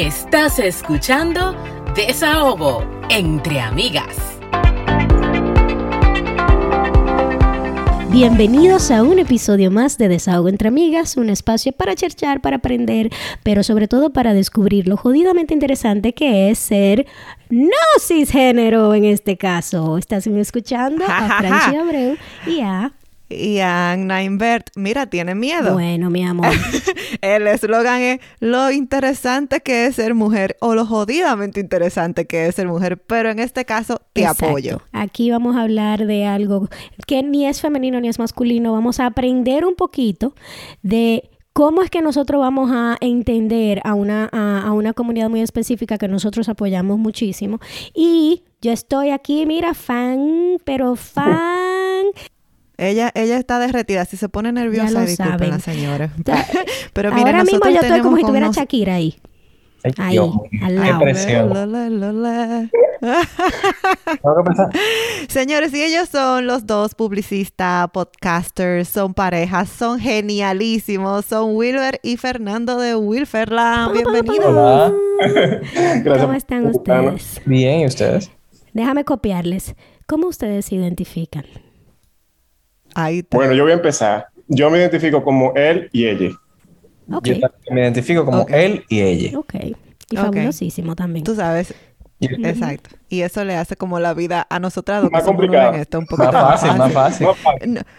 Estás escuchando Desahogo entre amigas. Bienvenidos a un episodio más de Desahogo entre Amigas, un espacio para cherchar, para aprender, pero sobre todo para descubrir lo jodidamente interesante que es ser no cisgénero en este caso. Estás escuchando a Francia Abreu y a y Anna Invert, mira, tiene miedo. Bueno, mi amor. El eslogan es lo interesante que es ser mujer o lo jodidamente interesante que es ser mujer, pero en este caso te apoyo. Aquí vamos a hablar de algo que ni es femenino ni es masculino, vamos a aprender un poquito de ¿Cómo es que nosotros vamos a entender a una, a, una comunidad muy específica que nosotros apoyamos muchísimo? Y yo estoy aquí, mira, fan, pero fan ella, ella está derretida. Si se pone nerviosa, disculpen la señora. Pero mira, Ahora mismo yo estoy como si tuviera Shakira ahí. ahí, al lado. Señores, y ellos son los dos publicistas, podcasters, son parejas, son genialísimos, son Wilber y Fernando de Wilferland. Bienvenidos. ¿Cómo están ustedes? Bien, ¿y ustedes? Déjame copiarles. ¿Cómo ustedes se identifican? Bueno, yo voy a empezar. Yo me identifico como él y ella. Yo me identifico como él y ella. Ok. Y fabulosísimo también. Tú sabes, Exacto. Y eso le hace como la vida a nosotras más complicado. un más, fácil, más fácil.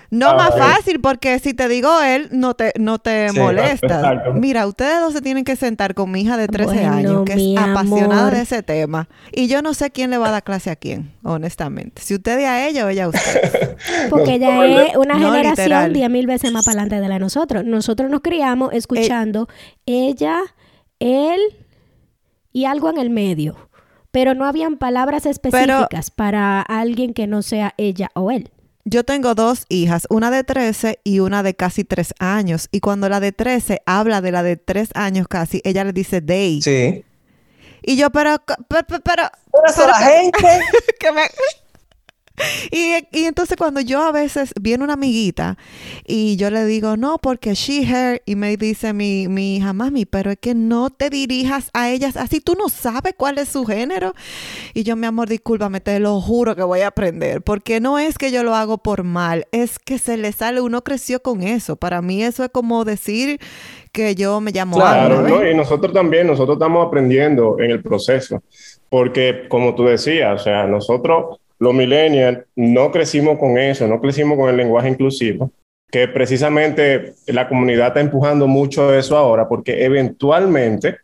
No, más fácil porque si te digo él, no te, no te molesta. Mira, ustedes dos se tienen que sentar con mi hija de 13 años, que es apasionada de ese tema. Y yo no sé quién le va a dar clase a quién, honestamente. Si usted a ella o ella a usted. porque ella es una generación diez mil veces más para adelante de la de nosotros. Nosotros nos criamos escuchando ella, él y algo en el medio pero no habían palabras específicas para alguien que no sea ella o él. Yo tengo dos hijas, una de 13 y una de casi 3 años. Y cuando la de 13 habla de la de 3 años casi, ella le dice they. Sí. Y yo, pero, pero, pero, pero, pero la gente que me, y, y, entonces cuando yo a veces viene una amiguita y yo le digo, no, porque she, her, y me dice mi, mi hija, mami, pero es que no te dirijas a ellas así, tú no sabes cuál es su género. Y yo, mi amor, discúlpame, te lo juro que voy a aprender, porque no es que yo lo hago por mal, es que se le sale, uno creció con eso. Para mí eso es como decir que yo me llamo Claro, ¿no? y nosotros también, nosotros estamos aprendiendo en el proceso, porque como tú decías, o sea, nosotros los millennials no crecimos con eso, no crecimos con el lenguaje inclusivo, que precisamente la comunidad está empujando mucho eso ahora, porque eventualmente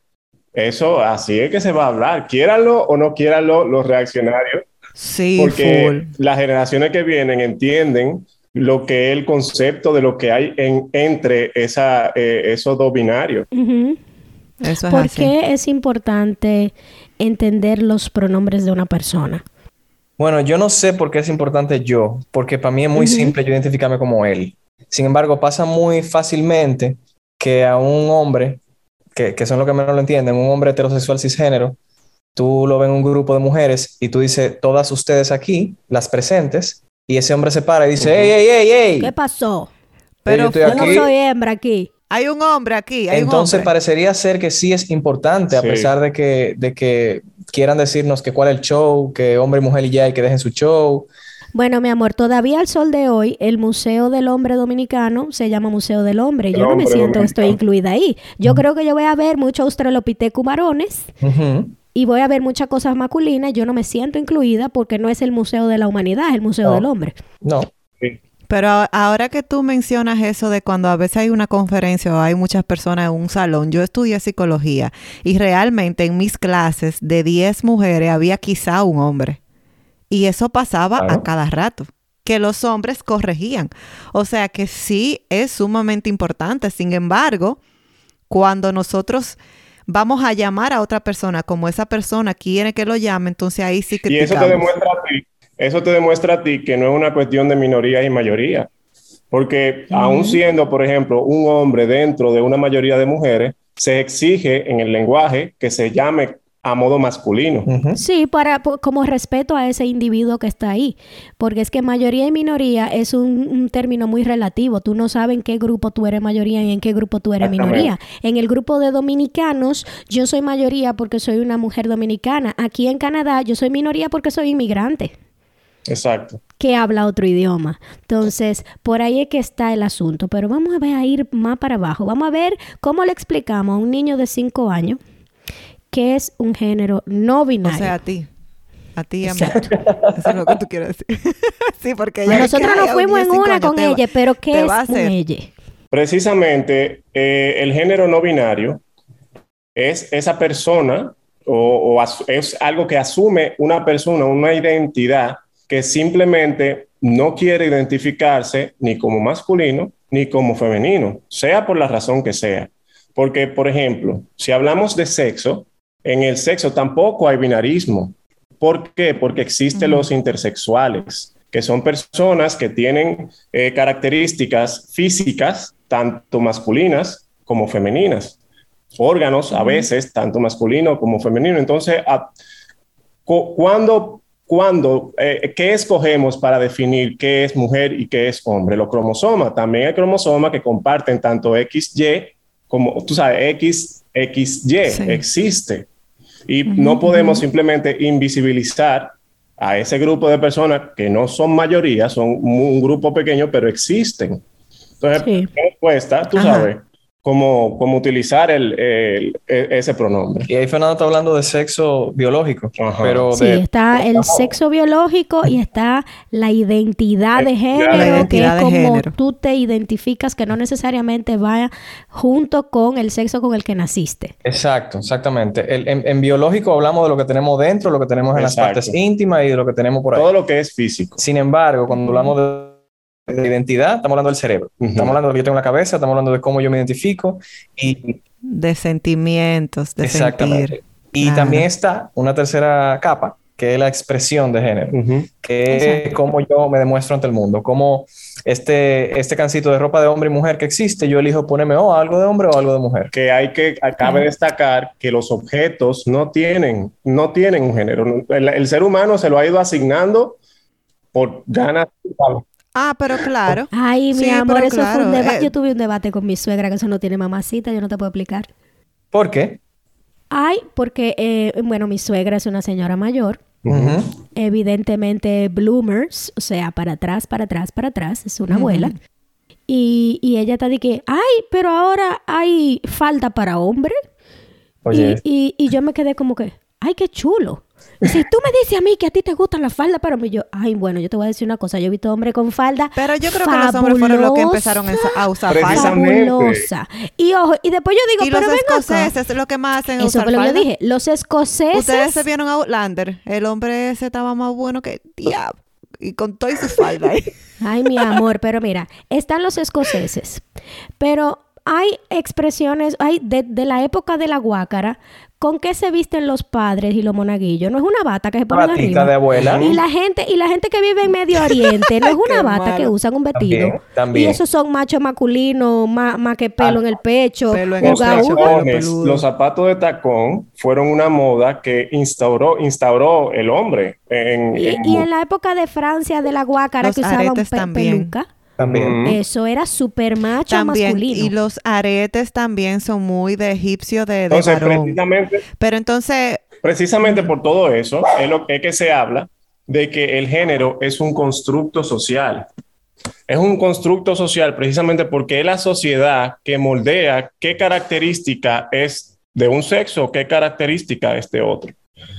eso así es que se va a hablar, quiéranlo o no quieranlo los reaccionarios. Sí, porque las generaciones que vienen entienden lo que es el concepto de lo que hay en, entre esa, eh, esos dos binarios. ¿Por qué es importante entender los pronombres de una persona? Bueno, yo no sé por qué es importante yo, porque para mí es muy simple yo identificarme como él. Sin embargo, pasa muy fácilmente que a un hombre, que, que son los que menos lo entienden, un hombre heterosexual cisgénero, tú lo ves en un grupo de mujeres y tú dices, todas ustedes aquí, las presentes, y ese hombre se para y dice, ¡Ey, ey, ey, ey! ¿Qué pasó? Pero yo, no soy hembra aquí. Hay un hombre aquí. Entonces parecería ser que sí es importante, a pesar de que, de que quieran decirnos que cuál es el show, que hombre, mujer y ya, y que dejen su show. Bueno, mi amor, todavía al sol de hoy, el Museo del Hombre Dominicano se llama Museo del Hombre. Yo no me siento, estoy incluida ahí. Yo creo que yo voy a ver muchos australopithecus varones y voy a ver muchas cosas masculinas. Yo no me siento incluida porque no es el Museo de la Humanidad, es el Museo del Hombre. No. Pero ahora que tú mencionas eso de cuando a veces hay una conferencia o hay muchas personas en un salón, yo estudié psicología y realmente en mis clases de 10 mujeres había quizá un hombre. Y eso pasaba a cada rato, que los hombres corregían. O sea que sí es sumamente importante. Sin embargo, cuando nosotros vamos a llamar a otra persona como esa persona quiere que lo llame, entonces ahí sí que... Y eso te demuestra a ti eso te demuestra a ti que no es una cuestión de minoría y mayoría. Porque aún siendo, por ejemplo, un hombre dentro de una mayoría de mujeres, se exige en el lenguaje que se llame a modo masculino. Sí, para como respeto a ese individuo que está ahí, porque es que mayoría y minoría es un, un término muy relativo. Tú no sabes en qué grupo tú eres mayoría y en qué grupo tú eres minoría. En el grupo de dominicanos, yo soy mayoría porque soy una mujer dominicana. Aquí en Canadá, yo soy minoría porque soy inmigrante Exacto. que habla otro idioma. Entonces, por ahí es que está el asunto. Pero vamos a ver a ir más para abajo. Vamos a ver cómo le explicamos a un niño de 5 años que es un género no O binario. sea, a ti. A ti y a mí. Eso es lo que tú quieres decir. sí, porque ella... Nosotros ay, fuimos en una con ella, va- pero ¿qué es un ella? Precisamente eh, el género no binario es esa persona o, o es algo que asume una persona, una identidad que simplemente no quiere identificarse ni como masculino ni como femenino, sea por la razón que sea. Porque, por ejemplo, si hablamos de sexo, en el sexo tampoco hay binarismo. ¿Por qué? Porque existen los intersexuales, que son personas que tienen eh, características físicas, tanto masculinas como femeninas. Órganos, a veces, tanto masculino como femenino. Entonces, a- cu- ¿cuándo, cuándo, eh, qué escogemos para definir qué es mujer y qué es hombre? Los cromosomas. También hay cromosomas que comparten tanto XY como, tú sabes, X, XY, Sí. existe. Y no podemos simplemente invisibilizar a ese grupo de personas que no son mayoría, son un, un grupo pequeño, pero existen. Entonces, Sí. ¿qué cuesta? Tú Ajá. sabes cómo, cómo utilizar el, el- e- ese pronombre. Y ahí Fernando está hablando de sexo biológico, Ajá. pero Sí, de está el sexo biológico y está la identidad de género, que es como género. tú te identificas, que no necesariamente va junto con el sexo con el que naciste. Exacto, exactamente. El- en, en biológico hablamos de lo que tenemos dentro, lo que tenemos en las partes íntimas y de lo que tenemos por ahí. Todo lo que es físico. Sin embargo, cuando hablamos de, de identidad, estamos hablando del cerebro. Ujú. Estamos hablando de lo que yo tengo en la cabeza, estamos hablando de cómo yo me identifico y De sentimientos, de exactamente. sentir. Y Claro. también está una tercera capa, que es la expresión de género, que es Exacto. cómo yo me demuestro ante el mundo, cómo este, este cancito de ropa de hombre y mujer que existe, yo elijo ponerme o algo de hombre o algo de mujer. Que hay que, cabe destacar que los objetos no tienen, no tienen un género. El, el ser humano se lo ha ido asignando por ganas. Ah, pero claro. Ay, mi Sí, amor, eso fue un claro, debate. eh. Yo tuve un debate con mi suegra que eso no tiene mamacita, yo no te puedo explicar. ¿Por qué? Ay, porque, eh, bueno, mi suegra es una señora mayor, evidentemente bloomers, o sea, para atrás, para atrás, para atrás, es una abuela. Y, y ella está de que, ay, pero ahora hay falda para hombre. Oye, Y, y, y yo me quedé como que, ay, qué chulo. Si tú me dices a mí que a ti te gustan las faldas mí, yo, ay, bueno, yo te voy a decir una cosa, yo he visto hombres con falda. Pero yo creo que los hombres fueron los que empezaron a, usar falda. Y ojo, y después yo digo, Y los pero acá. escoceses, lo que más hacen es Eso usar fue lo que yo dije. Los escoceses. Ustedes se vieron a Outlander. El hombre ese estaba más bueno que diablo. Y con todo y su falda. Ay, mi amor, pero mira, están los escoceses. Pero hay expresiones, hay de, de la época de la guácara, ¿con qué se visten los padres y los monaguillos? No es una bata que se ponen batita arriba. de abuela. Y la gente, y la gente que vive en Medio Oriente, no es una bata que usan un vestido. También, también. Y esos son machos masculinos, más, más que pelo en el pecho, Pelo en el pecho, pelo los zapatos de tacón fueron una moda que instauró, instauró el hombre. En, Y, en- y en la época de Francia, de la guácara, Los que usaban pe- también. peluca, También. Eso era súper macho También. masculino. Y los aretes también son muy de egipcio de, de Entonces, varón. precisamente, Pero entonces, precisamente por todo eso, es lo es que se habla de que el género es un constructo social. Es un constructo social precisamente porque es la sociedad que moldea qué característica es de un sexo, qué característica es de otro.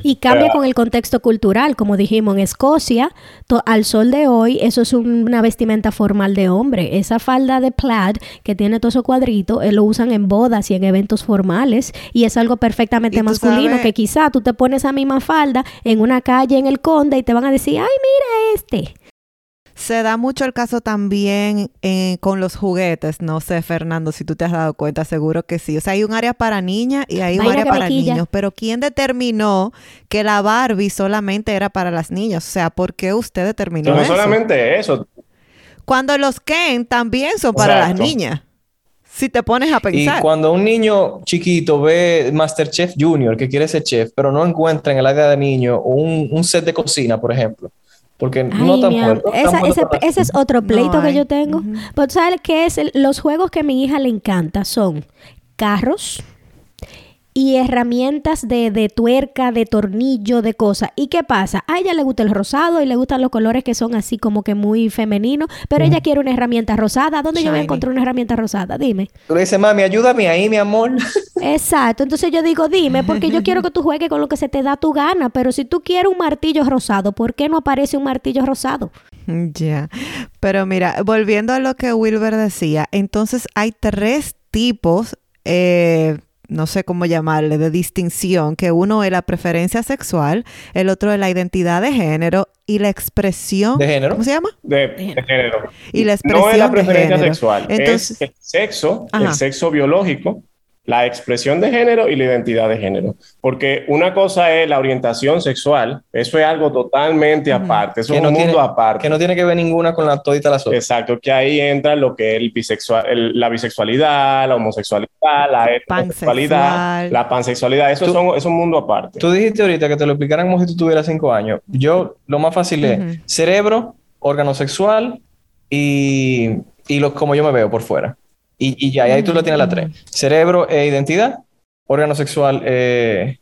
Y cambia con el contexto cultural, como dijimos en Escocia, to- al sol de hoy, eso es un- una vestimenta formal de hombre. Esa falda de plaid que tiene todos esos cuadritos, eh, lo usan en bodas y en eventos formales y es algo perfectamente masculino sabes- que quizá tú te pones esa misma falda en una calle en el Conde y te van a decir, ay, mira este. Se da mucho el caso también eh, con los juguetes. No sé, Fernando, si tú te has dado cuenta, seguro que sí. O sea, hay un área para niñas y hay un área para niños. Pero ¿quién determinó que la Barbie solamente era para las niñas? O sea, ¿por qué usted determinó No eso? solamente eso, Cuando los Ken también son para las Exacto. niñas. Si te pones a Y pensar. cuando un niño chiquito ve Masterchef Junior que quiere ser chef, pero no encuentra en el área de niño un, un set de cocina, por ejemplo, porque no Ay, no tan esa- bueno ese, ese es otro pleito que hay. yo tengo. Pero ¿sabes qué es? El- los juegos que a mi hija le encanta son carros y herramientas de, de tuerca, de tornillo, de cosas. ¿Y qué pasa? A ella le gusta el rosado y le gustan los colores que son así como que muy femeninos, pero ella quiere una herramienta rosada. ¿Dónde yo voy a encontrar una herramienta rosada? Dime. Tú le dices, mami, ayúdame ahí, mi amor. Exacto, entonces yo digo, dime, porque yo quiero que tú juegues con lo que se te da tu gana, pero si tú quieres un martillo rosado, ¿por qué no aparece un martillo rosado? Ya. Pero mira, volviendo a lo que Wilber decía, entonces hay tres tipos, eh, no sé cómo llamarle, de distinción, que uno es la preferencia sexual, el otro es la identidad de género y la expresión... ¿De género? ¿Cómo se llama? de, de género. Y la no expresión es la de preferencia sexual, Entonces- es el sexo, Ajá. el sexo biológico, la expresión de género y la identidad de género. Porque una cosa es la orientación sexual, eso es algo totalmente aparte, eso es no un mundo aparte. Que no tiene que ver ninguna con la todita las otras. Exacto, que ahí entra lo que es el bisexual, el- la bisexualidad, la homosexualidad, la heterosexualidad, la pansexualidad, eso Tú- son, es un mundo aparte. Tú dijiste ahorita que te lo explicaran como si tú tuvieras cinco años. Yo, lo más fácil es Ujú. cerebro, órgano sexual y, y lo, como yo me veo por fuera. Y, y ya, y ahí tú lo tienes la tres. Cerebro e identidad, órgano sexual eh,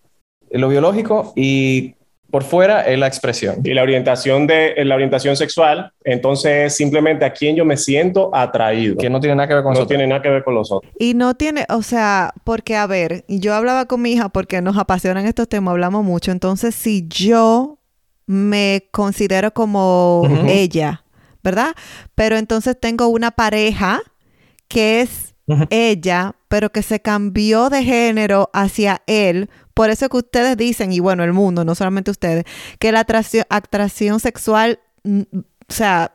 lo biológico y por fuera es la expresión. Y la orientación de la orientación sexual, entonces es simplemente a quién yo me siento atraído. Que no tiene nada que ver con no nosotros. tiene nada que ver con los otros. Y no tiene, o sea, porque a ver, yo hablaba con mi hija porque nos apasionan estos temas, hablamos mucho. Entonces, si yo me considero como Ujú. ella, ¿verdad? Pero entonces tengo una pareja que es ella, pero que se cambió de género hacia él. Por eso que ustedes dicen, y bueno, el mundo, no solamente ustedes, que la atracción, atracción sexual, mm, o sea,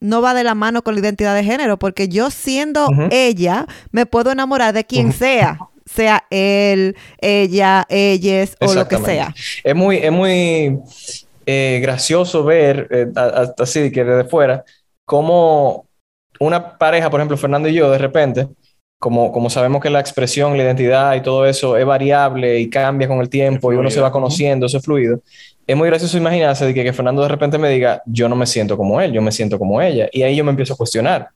no va de la mano con la identidad de género, porque yo siendo ella, me puedo enamorar de quien sea, sea él, ella, ellas o lo que sea. Es muy, es muy eh, gracioso ver, eh, así que desde fuera, cómo una pareja, por ejemplo, Fernando y yo, de repente, como, como sabemos que la expresión, la identidad y todo eso es variable y cambia con el tiempo y uno se va fluido. conociendo, eso es fluido. Es muy gracioso imaginarse de que, que Fernando de repente me diga, yo no me siento como él, yo me siento como ella. Y ahí yo me empiezo a cuestionar.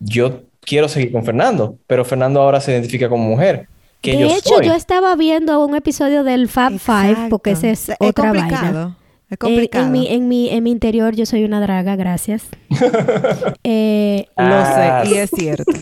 Yo quiero seguir con Fernando, pero Fernando ahora se identifica como mujer. Que de yo hecho, soy. yo estaba viendo un episodio del Fab Five, porque ese es Exacto. otra vaina. Complicado. Es Eh, complicado. en, mi, en, mi, en mi interior yo soy una draga, gracias. Eh, Lo Ah, sé, y es cierto.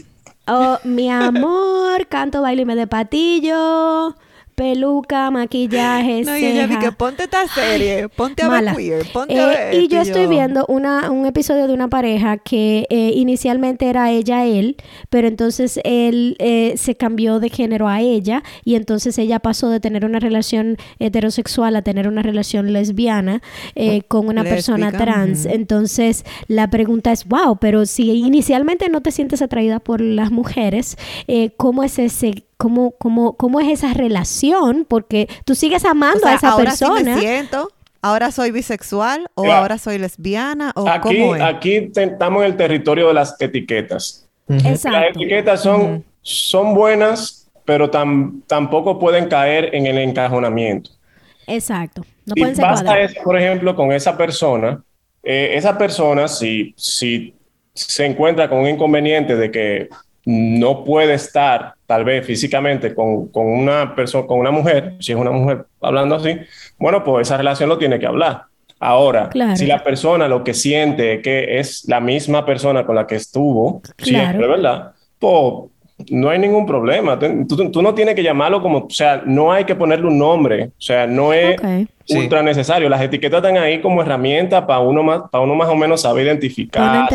oh, mi amor, canto, baile y me de patillo, peluca, maquillaje, No, y ella ceja. dije, ponte esta serie, ponte a ver Mala. queer, ponte Eh, a ver. y esto", yo estoy viendo una, un episodio de una pareja que eh, inicialmente era ella él, pero entonces él eh, se cambió de género a ella y entonces ella pasó de tener una relación heterosexual a tener una relación lesbiana eh, con una persona trans. Entonces la pregunta es, wow, pero si inicialmente no te sientes atraída por las mujeres, eh, ¿cómo es ese... ¿Cómo, cómo, ¿Cómo es esa relación? Porque tú sigues amando O sea, a esa ahora persona. sí me siento, ahora soy bisexual o Claro. ahora soy lesbiana o Aquí, cómo es. aquí te- estamos en el territorio de las etiquetas. Ujú. Las Exacto. etiquetas son, son buenas, pero tam- tampoco pueden caer en el encajonamiento. Exacto. No y pueden ser pasa eso, por ejemplo, con esa persona. eh, esa persona, si, si se encuentra con un inconveniente de que no puede estar, tal vez físicamente, con, con una persona, con una mujer, si es una mujer hablando así, bueno, pues esa relación lo tiene que hablar. Ahora, Claro. si la persona lo que siente es que es la misma persona con la que estuvo siempre, Claro. ¿verdad? Pues no hay ningún problema. Tú, tú- tú no tienes que llamarlo como, o sea, no hay que ponerle un nombre, o sea, no es. Sí. ultra necesario. Las etiquetas están ahí como herramienta para uno más, para uno más o menos saber identificar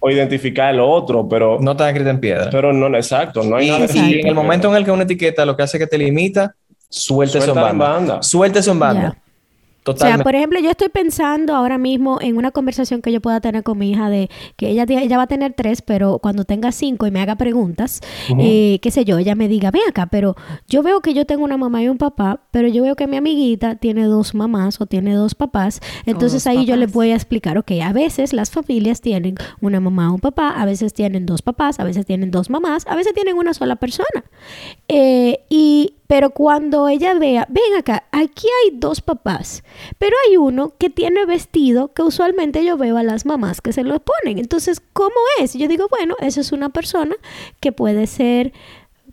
o identificar el otro, pero No está escrito en piedra. pero no, exacto, no hay Y, nada. y en el momento en el que una etiqueta lo que hace es que te limita, suelte eso en banda. banda. Suelte eso en banda. Totalmente. O sea, por ejemplo, yo estoy pensando ahora mismo en una conversación que yo pueda tener con mi hija de que ella, ella va a tener tres, pero cuando tenga cinco y me haga preguntas, eh, qué sé yo, ella me diga, ven acá, pero yo veo que yo tengo una mamá y un papá, pero yo veo que mi amiguita tiene dos mamás o tiene dos papás, entonces dos ahí yo le voy a explicar, ok, a veces las familias tienen una mamá o un papá, a veces tienen dos papás, a veces tienen dos mamás, a veces tienen una sola persona. Eh, y, pero cuando ella vea, ven acá, aquí hay dos papás, pero hay uno que tiene vestido que usualmente yo veo a las mamás que se lo ponen. Entonces, ¿cómo es? Yo digo, bueno, esa es una persona que puede ser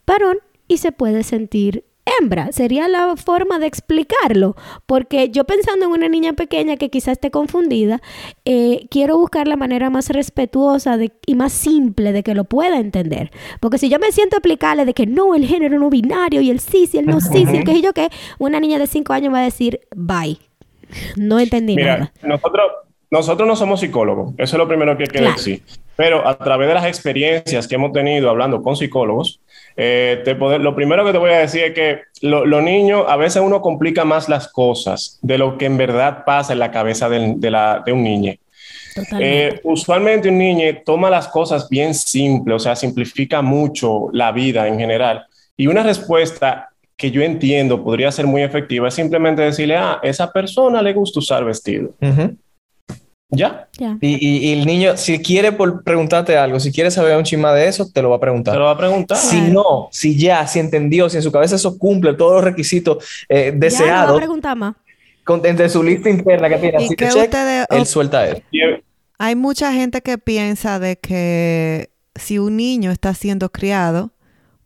varón y se puede sentir hembra. Sería la forma de explicarlo. Porque yo pensando en una niña pequeña que quizás esté confundida, eh, quiero buscar la manera más respetuosa de- y más simple de que lo pueda entender. Porque si yo me siento a explicarle de que no, el género no binario y el cis y el no cis y el que y yo qué, una niña de 5 años va a decir, bye. No entendí Mira, nada. nosotros, nosotros no somos psicólogos, eso es lo primero que hay que Claro. decir. Pero a través de las experiencias que hemos tenido hablando con psicólogos, eh, te poder- lo primero que te voy a decir es que lo- los niños, a veces uno complica más las cosas de lo que en verdad pasa en la cabeza de, la- de un niño. Eh, usualmente un niño toma las cosas bien simples, o sea, simplifica mucho la vida en general. Y una respuesta que yo entiendo podría ser muy efectiva es simplemente decirle, ah, esa persona le gusta usar vestido. ¿Ya? Ya. Y, y- y el niño, si quiere por preguntarte algo, si quiere saber un chisma de eso, te lo va a preguntar. Te lo va a preguntar. Si Claro. no, si ya, si entendió, si en su cabeza eso cumple todos los requisitos eh, Ya no va a deseados preguntar más. con, entre su lista interna que tiene, ¿Y así que check, ustedes él suelta él. Hay mucha gente que piensa de que si un niño está siendo criado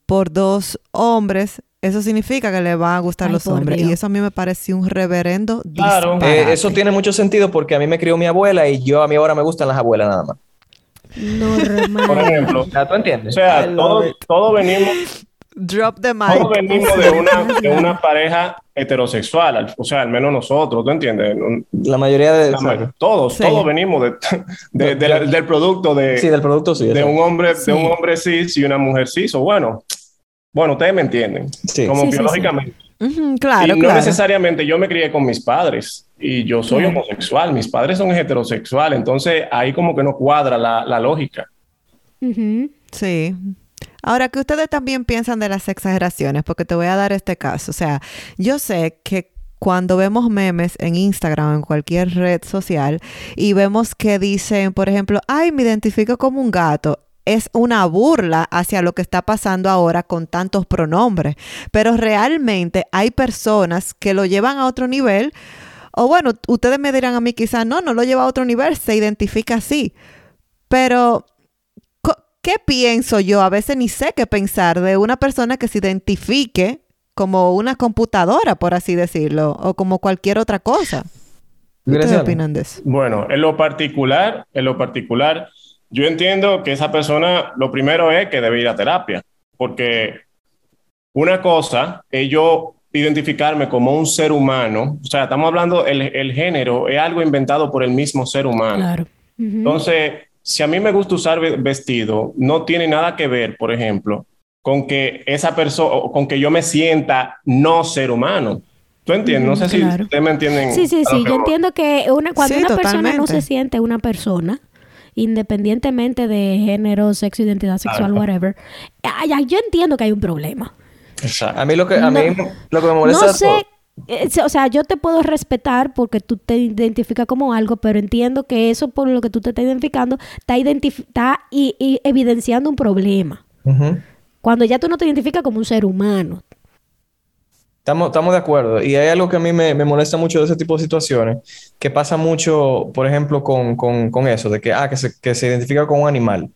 por dos hombres, eso significa que le van a gustar Ay, los por hombres. Dios. Y eso a mí me parece un reverendo Claro. Eh, eso tiene mucho sentido porque a mí me crió mi abuela y yo a mí ahora me gustan las abuelas nada más. Por Normal. ejemplo, Ya, ¿Tú o entiendes? sea, I love todos todo venimos, Drop the mic. todos venimos de una, de una pareja heterosexual, al- o sea, al menos nosotros, ¿tú entiendes? La mayoría de... La todos, Sí. todos venimos de, de- de la- del producto de, Sí, del producto sí. de un hombre, Sí. de un hombre cis y una mujer cis, o bueno, bueno, ustedes me entienden, Sí. como Sí, sí, sí. biológicamente. Claro, y no claro. necesariamente yo me crié con mis padres y yo soy homosexual, mis padres son heterosexuales, entonces ahí como que no cuadra la, la lógica. Sí. Ahora que ustedes también piensan de las exageraciones, porque te voy a dar este caso. O sea, yo sé que cuando vemos memes en Instagram o en cualquier red social y vemos que dicen, por ejemplo, ay, me identifico como un gato, es una burla hacia lo que está pasando ahora con tantos pronombres. Pero realmente hay personas que lo llevan a otro nivel. O bueno, ustedes me dirán a mí quizás, no, no lo lleva a otro nivel, se identifica así. Pero ¿Qué pienso yo? A veces ni sé qué pensar de una persona que se identifique como una computadora, por así decirlo, o como cualquier otra cosa. ¿Qué ¿Ustedes Gracias. opinan de eso? Bueno, en lo particular, en lo particular, yo entiendo que esa persona, lo primero es que debe ir a terapia, porque una cosa es yo identificarme como un ser humano, o sea, estamos hablando, el, el género es algo inventado por el mismo ser humano. Claro. Entonces, si a mí me gusta usar ve- vestido, no tiene nada que ver, por ejemplo, con que esa persona, con que yo me sienta no ser humano. ¿Tú entiendes? no sé si ustedes me entienden. Sí, sí, sí. Yo voy. entiendo que una, cuando Sí, una persona no se siente una persona, independientemente de género, sexo, identidad sexual, Claro. whatever, yo entiendo que hay un problema. Exacto. A mí lo que, a No- mí lo que me molesta No sé, eh, o sea, yo te puedo respetar porque tú te identificas como algo, pero entiendo que eso por lo que tú te estás identificando está, identif- está y- y evidenciando un problema. Ujú. Cuando ya tú no te identificas como un ser humano. Estamos, estamos de acuerdo. Y hay algo que a mí me, me molesta mucho de ese tipo de situaciones, que pasa mucho, por ejemplo, con, con, con eso, de que, ah, que se, que se identifica con un animal.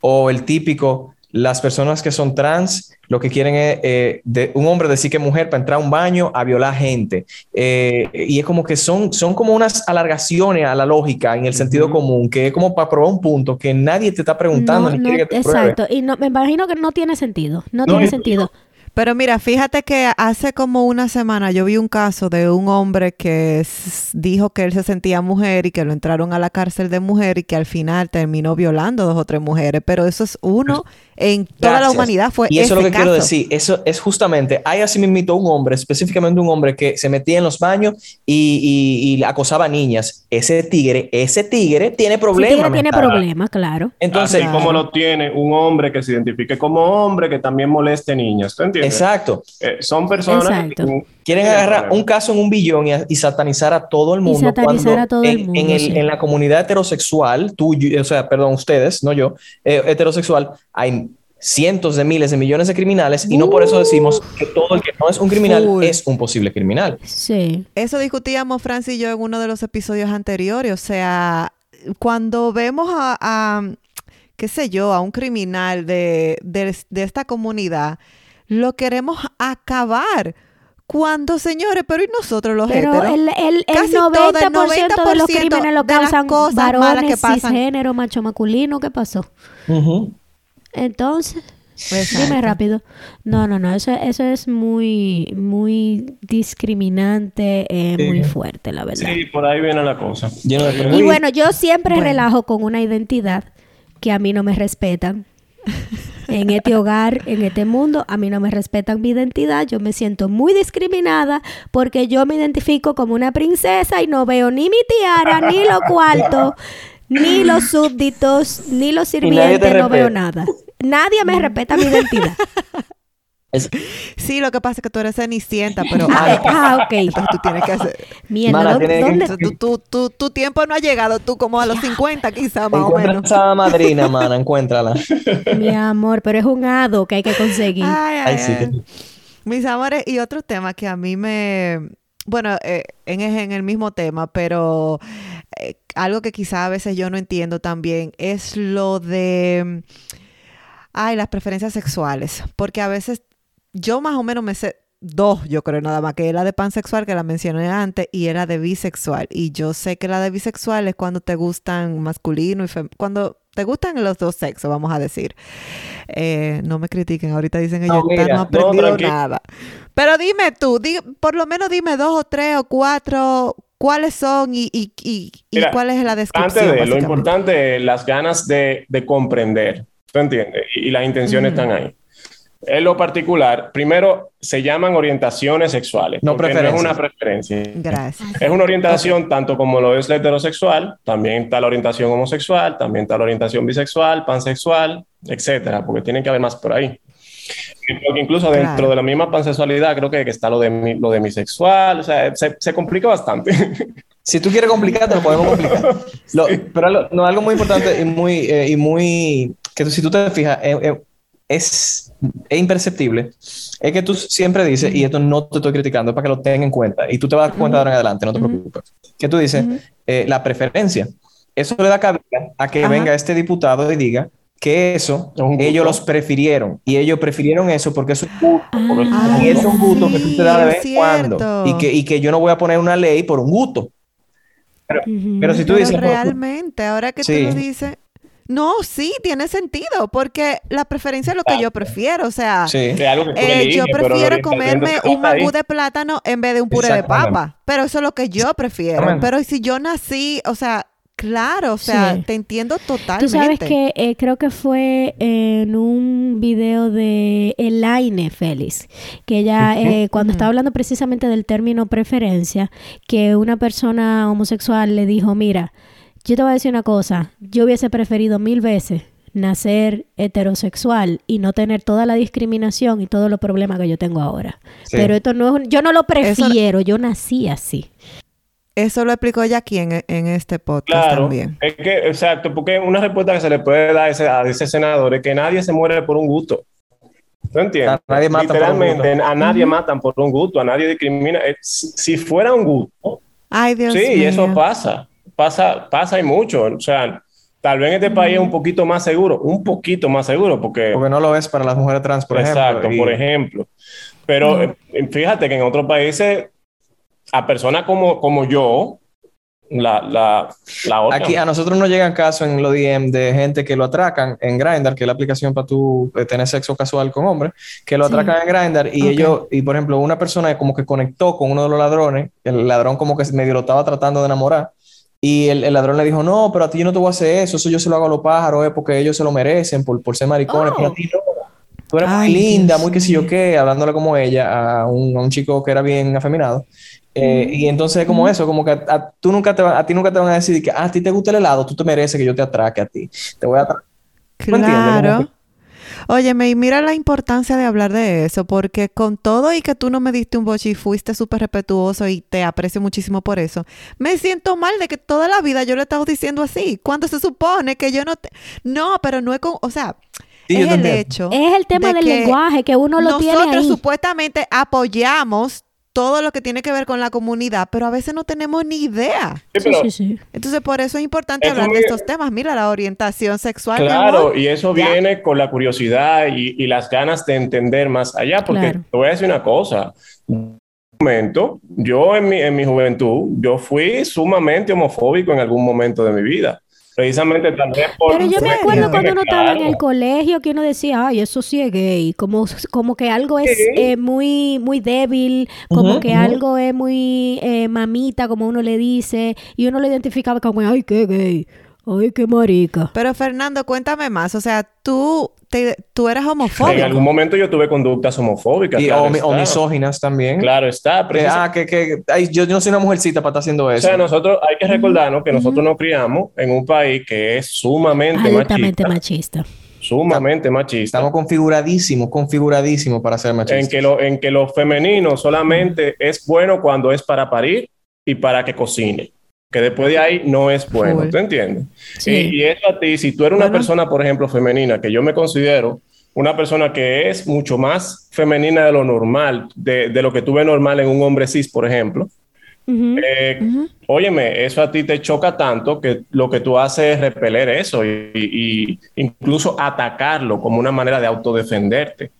O el típico, las personas que son trans, lo que quieren es eh, de, un hombre decir que es mujer para entrar a un baño a violar gente. Eh, y es como que son, son como unas alargaciones a la lógica en el sentido común, que es como para probar un punto que nadie te está preguntando No, ni no, quiere que te pruebe. exacto. Y no, me imagino que no tiene sentido. No, No, tiene sentido. Pero mira, fíjate que hace como una semana yo vi un caso de un hombre que dijo que él se sentía mujer y que lo entraron a la cárcel de mujer y que al final terminó violando dos o tres mujeres. Pero eso es uno en toda la humanidad fue Y eso es lo que quiero decir. Eso es justamente, hay así mismito un hombre, específicamente un hombre que se metía en los baños y, y- y acosaba a niñas. Ese tigre, ese tigre tiene problemas. tigre tiene problemas, claro. Entonces, Así como lo tiene un hombre que se identifique como hombre, que también moleste niños. ¿Tú entiendes? exacto. Eh, son personas Exacto. que Quieren agarrar un caso en un billón y, y satanizar a todo el mundo. satanizar cuando a todo el en, mundo, en el- sí. en la comunidad heterosexual, tú, y- o sea, perdón, ustedes, no yo, eh, heterosexual, hay cientos de miles de millones de criminales y no por eso decimos que todo el que no es un criminal Full. es un posible criminal. Sí. Eso discutíamos Francis y yo en uno de los episodios anteriores. O sea, cuando vemos a, a, qué sé yo, a un criminal de, de, de esta comunidad, lo queremos acabar. Cuando, señores, pero ¿y nosotros los Pero heteros? el, el, el Casi 90%, todo, el de los 90% crímenes lo causan cosas malas varones, que pasan. cisgénero, macho masculino. ¿Qué pasó? Entonces, Exacto. dime rápido. No, no, no. Eso, eso es muy, muy discriminante, eh, muy fuerte, la verdad. Sí, por ahí viene la cosa. Y bueno, yo siempre Bueno. relajo con una identidad que a mí no me respetan. En este hogar, en este mundo, a mí no me respetan mi identidad. Yo me siento muy discriminada porque yo me identifico como una princesa y no veo ni mi tiara, ni los cuartos, ni los súbditos, ni los sirvientes. No veo nada. Nadie me respeta mi identidad. Es- Sí, lo que pasa es que tú eres cenicienta, pero... Ah, ah, ok. Entonces tú tienes que hacer... Mierda, Mala, ¿dó- tiene que- ¿dónde? Entonces, tú- tú- tú- tu tiempo no ha llegado, tú como a los 50 quizás, más o Encuentra menos. esa madrina, mana, encuéntrala. Mi amor, pero es un hado que hay que conseguir. Ay, ay, Ay, sí. Mis amores, y otro tema que a mí me... Bueno, eh, en, en el mismo tema, pero eh, algo que quizá a veces yo no entiendo también es lo de... Ay, las preferencias sexuales. Porque a veces yo más o menos me sé dos, yo creo nada más, que es la de pansexual que la mencioné antes y era de bisexual. Y yo sé que la de bisexual es cuando te gustan masculino y fem- cuando te gustan los dos sexos, vamos a decir. Eh, no me critiquen, ahorita dicen ellos No, "Esta mira, no no, aprendido nada. Pero dime tú, di- por lo menos dime dos o tres o cuatro, cuáles son y, y, y, y Mira, cuál es la Antes descripción. de lo importante es las ganas de, de comprender, ¿tú entiendes? Y, las intenciones están ahí. En lo particular, primero se llaman orientaciones sexuales. No. No es una preferencia. Gracias. Es una orientación tanto como lo es la heterosexual, también está la orientación homosexual, también está la orientación bisexual, pansexual, etcétera, porque tiene que haber más por ahí. Porque incluso dentro Claro. de la misma pansexualidad creo que, que está lo de, mi- lo de bisexual, o sea, se, se complica bastante. Si tú quieres complicarte, lo podemos complicar. Lo- pero lo- no, algo muy importante y muy, eh, y muy que si tú te fijas, eh, eh, es, es imperceptible. Es que tú siempre dices, y esto no te estoy criticando, es para que lo tengan en cuenta, y tú te vas a dar cuenta de ahora en adelante, no te preocupes. Que tú dices, eh, la preferencia. Eso le da cabida a que Ajá. venga este diputado y diga que eso ellos los prefirieron. Y ellos prefirieron eso porque es un gusto. Ah, y es un gusto que tú te das de vez sí, en cuando. Y que, y que yo no voy a poner una ley por un gusto. Ujú. Pero si tú Pero dices, realmente, ahora que Sí. tú lo dices, no, sí, tiene sentido, porque la preferencia es lo que yo prefiero, o sea, sí. Eh, yo prefiero comerme un mangú de plátano en vez de un puré de papa, pero eso es lo que yo prefiero. Pero si yo nací, o sea, claro, o sea, Sí. te entiendo totalmente. Tú sabes que eh, creo que fue en un video de Elaine Félix, que ella eh, cuando estaba hablando precisamente del término preferencia, que una persona homosexual le dijo, mira, yo te voy a decir una cosa, yo hubiese preferido mil veces nacer heterosexual y no tener toda la discriminación y todos los problemas que yo tengo ahora. Sí. Pero esto no es, un- yo no lo prefiero, yo nací así. Eso lo explicó aquí en, en este podcast Claro, también. es que, exacto, porque una respuesta que se le puede dar a ese, a ese senador es que nadie se muere por un gusto. ¿Tú entiendes? A nadie matan por un Literalmente, gusto. a nadie matan por un gusto, a nadie discrimina. Eh, Si, si fuera un gusto, Ay, Dios sí, mío. eso pasa, pasa, pasa y mucho. O sea, tal vez en este país es un poquito más seguro, un poquito más seguro, porque, Porque no lo es para las mujeres trans, por exacto, ejemplo. y- por ejemplo. Pero eh, fíjate que en otros países, a personas como, como yo, la, la, la otra. Aquí a nosotros nos llegan casos en los DM de gente que lo atracan en Grindr, que es la aplicación para tú eh, tener sexo casual con hombres, que lo Sí. atracan en Grindr y Ok. ellos, y por ejemplo, una persona como que conectó con uno de los ladrones, el ladrón como que medio lo estaba tratando de enamorar, Y el, el ladrón le dijo, no, pero a ti yo no te voy a hacer eso, eso yo se lo hago a los pájaros, eh, porque ellos se lo merecen por, por ser maricones, pero a ti no. Tú eres muy linda, Dios muy que sé yo qué, hablándole como ella a un, a un chico que era bien afeminado. Eh, y entonces es como eso, como que a, a- tú nunca te va- a ti nunca te van a decir que "Ah, a ti te gusta el helado, tú te mereces que yo te atraque a ti. Te voy a atracar. ¿Me entiendes? Óyeme, y mira la importancia de hablar de eso, porque con todo y que tú no me diste un boche y fuiste súper respetuoso y te aprecio muchísimo por eso, me siento mal de que toda la vida yo le he estado diciendo así, cuando se supone que yo no te... No, pero no es con... O sea, Sí, es el también. hecho... Es el tema de del lenguaje, que uno lo tiene Nosotros supuestamente apoyamos todo lo que tiene que ver con la comunidad, pero a veces no tenemos ni idea. Sí, Sí, pero- sí, sí. Entonces, por eso es importante Eso hablar de estos temas. Mira, la orientación sexual. Claro, y eso Ya. viene con la curiosidad y, y las ganas de entender más allá, porque Claro. te voy a decir una cosa. Momento, yo en mi, en mi juventud, yo fui sumamente homofóbico en algún momento de mi vida. Precisamente tal vez por... Pero yo me acuerdo cuando uno estaba en el colegio que uno decía, ay, eso sí es gay, como, como que algo es eh, muy, muy débil, como que algo es muy eh, mamita, como uno le dice, y uno lo identificaba como, ay, qué gay, ay, qué marica. Pero Fernando, cuéntame más. O sea, tú, te, tú eras En homofóbico. algún momento yo tuve conductas homofóbicas. Y, claro o, o misóginas también. Claro está. Ah, que, que ay, yo, yo no soy una mujercita para estar haciendo O eso. sea, nosotros hay que recordarnos que nosotros nos criamos en un país que es sumamente Altamente machista. machista. Sumamente machista. Estamos configuradísimos, configuradísimos para ser machistas. en que lo, en que lo femenino solamente es bueno cuando es para parir y para que cocine. Que después de ahí no es bueno, Full. ¿tú entiendes? Sí. Y, y eso a ti, si tú eres una persona, por ejemplo, femenina, que yo me considero una persona que es mucho más femenina de lo normal, de, de lo que tú ves normal en un hombre cis, por ejemplo, eh, Ujú. Óyeme, eso a ti te choca tanto que lo que tú haces es repeler eso y, y- y incluso atacarlo como una manera de autodefenderte.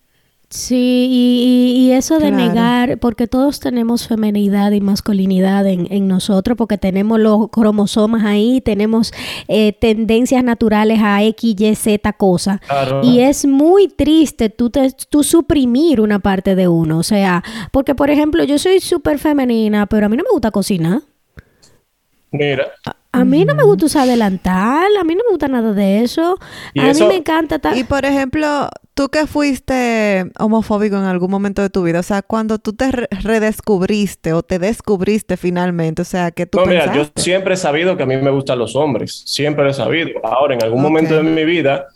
Sí, y, y- y eso de Claro. negar, porque todos tenemos femenidad y masculinidad en, en nosotros, porque tenemos los cromosomas ahí, tenemos eh, tendencias naturales a X, Y, Z cosa. Claro. Y es muy triste tú, te, tú suprimir una parte de uno. O sea, porque por ejemplo, yo soy súper femenina, pero a mí no me gusta cocinar. Mira, A mí no me gusta usar delantal, a mí no me gusta nada de eso. A eso- mí me encanta... ta- Y por ejemplo, tú que fuiste homofóbico en algún momento de tu vida, o sea, cuando tú te re- redescubriste o te descubriste finalmente, o sea, que tú no, mira, pensaste? yo siempre he sabido que a mí me gustan los hombres, siempre lo he sabido. Ahora, en algún Ok. momento de mi vida,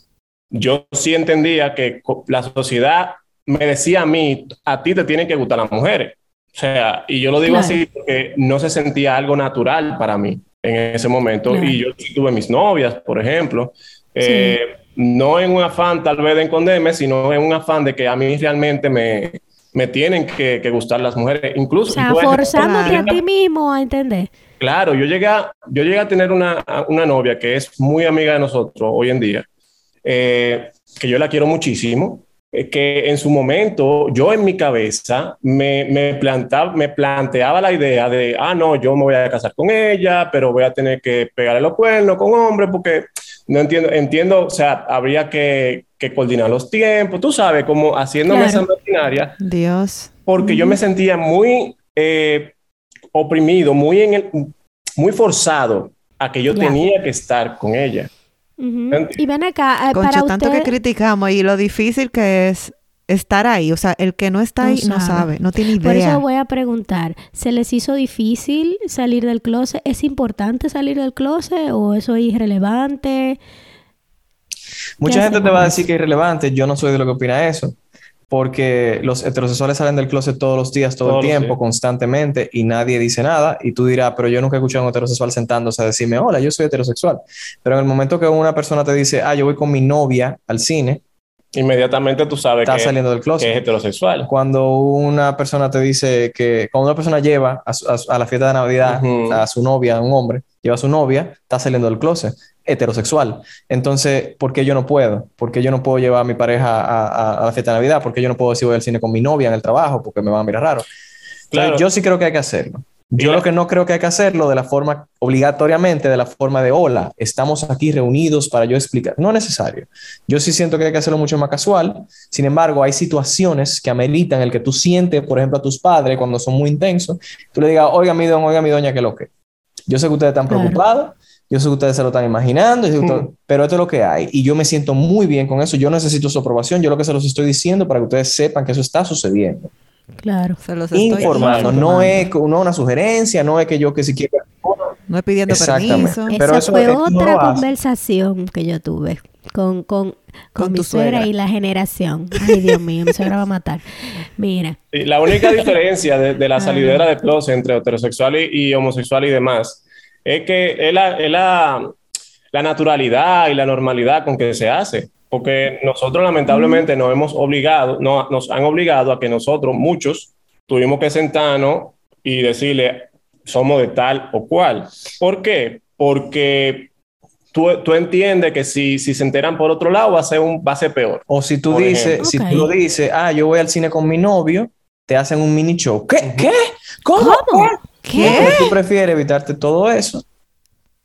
yo sí entendía que la sociedad me decía a mí, a ti te tienen que gustar las mujeres. O sea, y yo lo digo Claro. así porque no se sentía algo natural para mí en ese momento. Claro. Y yo sí tuve mis novias, por ejemplo. Eh, no en un afán tal vez de esconderme, sino en un afán de que a mí realmente me, me tienen que, que gustar las mujeres. Incluso, o sea, forzándote a ti mismo a entender. Claro, yo llegué a, yo llegué a tener una, una novia que es muy amiga de nosotros hoy en día, eh, que yo la quiero muchísimo, eh, que en su momento yo en mi cabeza me, me, plantaba, me planteaba la idea de, ah, no, yo me voy a casar con ella, pero voy a tener que pegarle los cuernos con hombre porque no entiendo, entiendo, o sea, habría que, que coordinar los tiempos, tú sabes, como haciéndome Claro. esa maquinaria Dios. porque yo me sentía muy eh, oprimido, muy, en el, muy forzado a que yo Ya. tenía que estar con ella. Ujú. Entiendo. Y ven acá, eh, Concha, para tanto usted... que criticamos y lo difícil que es estar ahí. O sea, el que no está No ahí no sabe. no tiene Por idea. eso voy a preguntar, ¿se les hizo difícil salir del closet? ¿Es importante salir del closet o eso es irrelevante? Mucha ¿Qué gente te va a decir que es irrelevante. Yo no soy de lo que opina eso. Porque los heterosexuales salen del closet todos los días, todo Todos el tiempo, constantemente, y nadie dice nada. Y tú dirás, pero yo nunca he escuchado a un heterosexual sentándose a decirme, hola, yo soy heterosexual. Pero en el momento que una persona te dice, ah, yo voy con mi novia al cine, Inmediatamente tú sabes está que, saliendo del que es closet. heterosexual. Cuando una persona te dice que, cuando una persona lleva a, su- a su- a la fiesta de Navidad Ujú. a su novia, un hombre, lleva a su novia, está saliendo del closet, heterosexual. Entonces, ¿por qué yo no puedo? ¿Por qué yo no puedo llevar a mi pareja a, a- a la fiesta de Navidad? ¿Por qué yo no puedo decir voy al cine con mi novia en el trabajo? Porque me van a mirar raro. Yo sí creo que hay que hacerlo. Yo lo que no creo que hay que hacerlo de la forma, obligatoriamente, de la forma de hola, estamos aquí reunidos para yo explicar. No es necesario. Yo sí siento que hay que hacerlo mucho más casual. Sin embargo, hay situaciones que ameritan el que tú sientes, por ejemplo, a tus padres cuando son muy intensos. Tú le digas, oiga, mi don, oiga, mi doña, que lo que. Yo sé que ustedes están Claro. preocupados, yo sé que ustedes se lo están imaginando, ustedes- pero esto es lo que hay. Y yo me siento muy bien con eso. Yo necesito su aprobación. Yo lo que se los estoy diciendo para que ustedes sepan que eso está sucediendo. Claro. Se los estoy Informando. No es no una sugerencia, no es que yo que si quiero. No es pidiendo permiso. Pero Esa eso fue es no otra conversación que yo tuve con, con, con, Con mi suegra suegra. y la generación. Ay, Dios mío, mi suegra va a matar. Mira, la única diferencia de, de la salidera de closet entre heterosexual y, y homosexual y demás es que es la, es la, la naturalidad y la normalidad con que se hace. Porque nosotros lamentablemente nos hemos obligado, no, nos han obligado a que nosotros, muchos, tuvimos que sentarnos y decirle, somos de tal o cual. ¿Por qué? Porque tú, tú entiendes que si, si se enteran por otro lado va a ser, un, va a ser peor. O si tú dices, si tú lo dices, ah, yo voy al cine con mi novio, te hacen un mini show. ¿Qué? ¿Qué? ¿Cómo? ¿cómo? ¿Qué? Tú prefieres evitarte todo eso.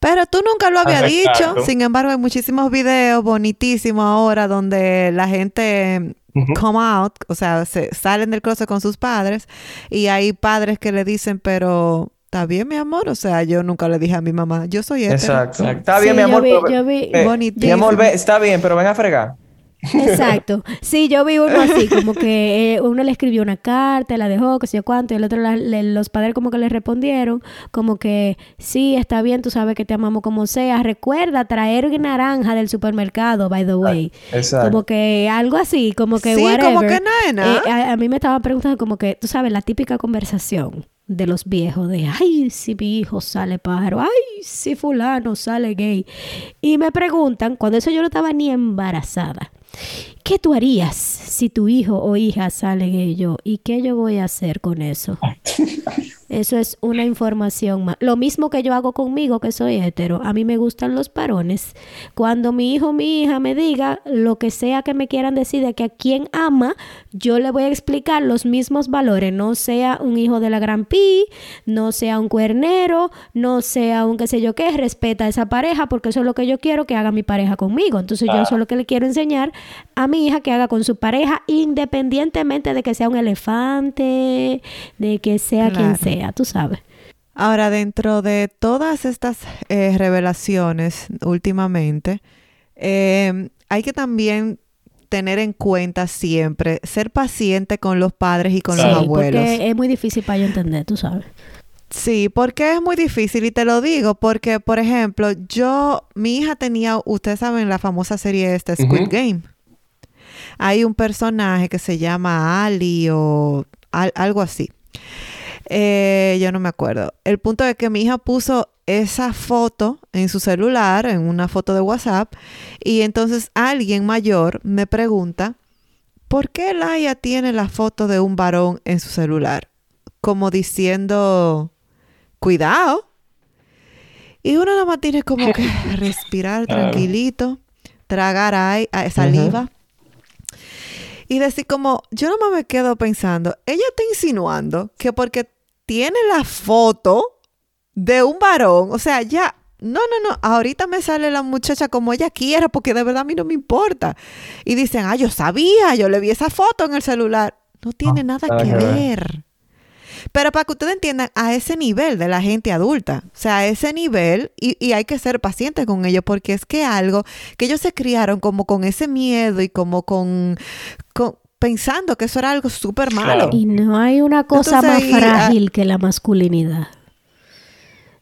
Pero tú nunca lo habías Ah, dicho. Sin embargo, hay muchísimos videos bonitísimos ahora donde la gente come out, o sea, se salen del closet con sus padres y hay padres que le dicen, pero está bien, mi amor, o sea, yo nunca le dije a mi mamá, yo soy hetero. Exacto. Está Sí, bien, mi yo amor. vi- pero- yo vi- eh, Bonitísimo. mi amor, ve- está bien, pero ven a fregar. Exacto. Sí, yo vi uno así, como que eh, uno le escribió una carta, la dejó, que sé yo cuánto, y el otro, la- le- los padres como que le respondieron, como que sí, está bien, tú sabes que te amamos como sea. Recuerda traer naranja del supermercado, by the way. Exacto. Como que algo así, como que Sí, whatever. como que nada. Eh, a, a mí me estaban preguntando como que, tú sabes, la típica conversación de los viejos de, ay, si mi hijo sale pájaro, ay, si fulano sale gay. Y me preguntan, cuando eso yo no estaba ni embarazada, ¿qué tú harías si tu hijo o hija sale gay yo? ¿Y qué yo voy a hacer con eso? Eso es una información más. Lo mismo que yo hago conmigo, que soy hetero. A mí me gustan los varones. Cuando mi hijo o mi hija me diga lo que sea que me quieran decir de que a quien ama, yo le voy a explicar los mismos valores. No sea un hijo de la gran pi, no sea un cuernero, no sea un qué sé yo qué. Respeta a esa pareja porque eso es lo que yo quiero que haga mi pareja conmigo. Entonces yo eso es lo que le quiero enseñar a mi hija que haga con su pareja independientemente de que sea un elefante, de que sea quien Claro. Tú sabes. Ahora, dentro de todas estas eh, revelaciones últimamente, eh, hay que también tener en cuenta siempre ser paciente con los padres y con sí, los abuelos. porque es muy difícil para yo entender, tú sabes. Sí, porque es muy difícil y te lo digo porque, por ejemplo, yo, mi hija tenía, ustedes saben la famosa serie esta, Squid. Game. Hay un personaje que se llama Ali o al- algo así. Eh, yo no me acuerdo. El punto es que mi hija puso esa foto en su celular, en una foto de WhatsApp, y entonces alguien mayor me pregunta, ¿por qué Laia tiene la foto de un varón en su celular? Como diciendo, cuidado. Y uno nada más tiene como que respirar tranquilito, tragar saliva. Y decir como, yo nomás me quedo pensando, ella está insinuando que porque tiene la foto de un varón, o sea, ya, no, no, no, ahorita me sale la muchacha como ella quiera, porque de verdad a mí no me importa. Y dicen, ah, yo sabía, yo le vi esa foto en el celular. No tiene nada, nada que, que ver. ver. Pero para que ustedes entiendan, a ese nivel de la gente adulta, o sea, a ese nivel, y, y hay que ser paciente con ellos, porque es que algo que ellos se criaron como con ese miedo y como con, con- pensando que eso era algo súper malo. Claro. Y no hay una cosa Entonces más ah, frágil que la masculinidad.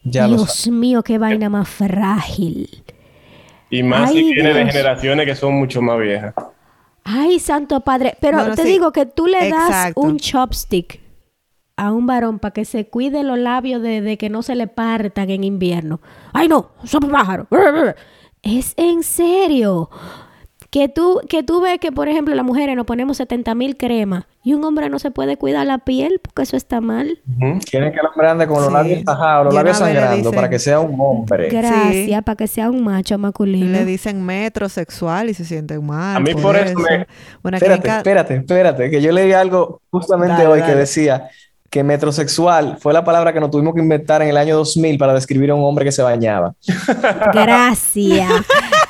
Ya lo Dios mío, qué vaina más frágil. Y más Ay, si viene de generaciones que son mucho más viejas. Ay, santo padre. Pero te sí. digo que tú le das Exacto. un chopstick a un varón para que se cuide los labios de, de que no se le partan en invierno. Ay, no, son pájaros. Es en serio. Que tú, que tú ves que, por ejemplo, las mujeres nos ponemos 70 mil cremas y un hombre no se puede cuidar la piel porque eso está mal. Ujú. Quieren que el hombre ande con los Sí. labios tajados, los labios sangrando dicen- para que sea un hombre. Gracias, para que sea un macho masculino. Le dicen metrosexual y se sienten mal. A mí por eso me- Bueno, aquí en Espérate, espérate, espérate, que yo leí algo justamente Dale, hoy que decía que metrosexual fue la palabra que nos tuvimos que inventar en el año 2000 para describir a un hombre que se bañaba. Gracias.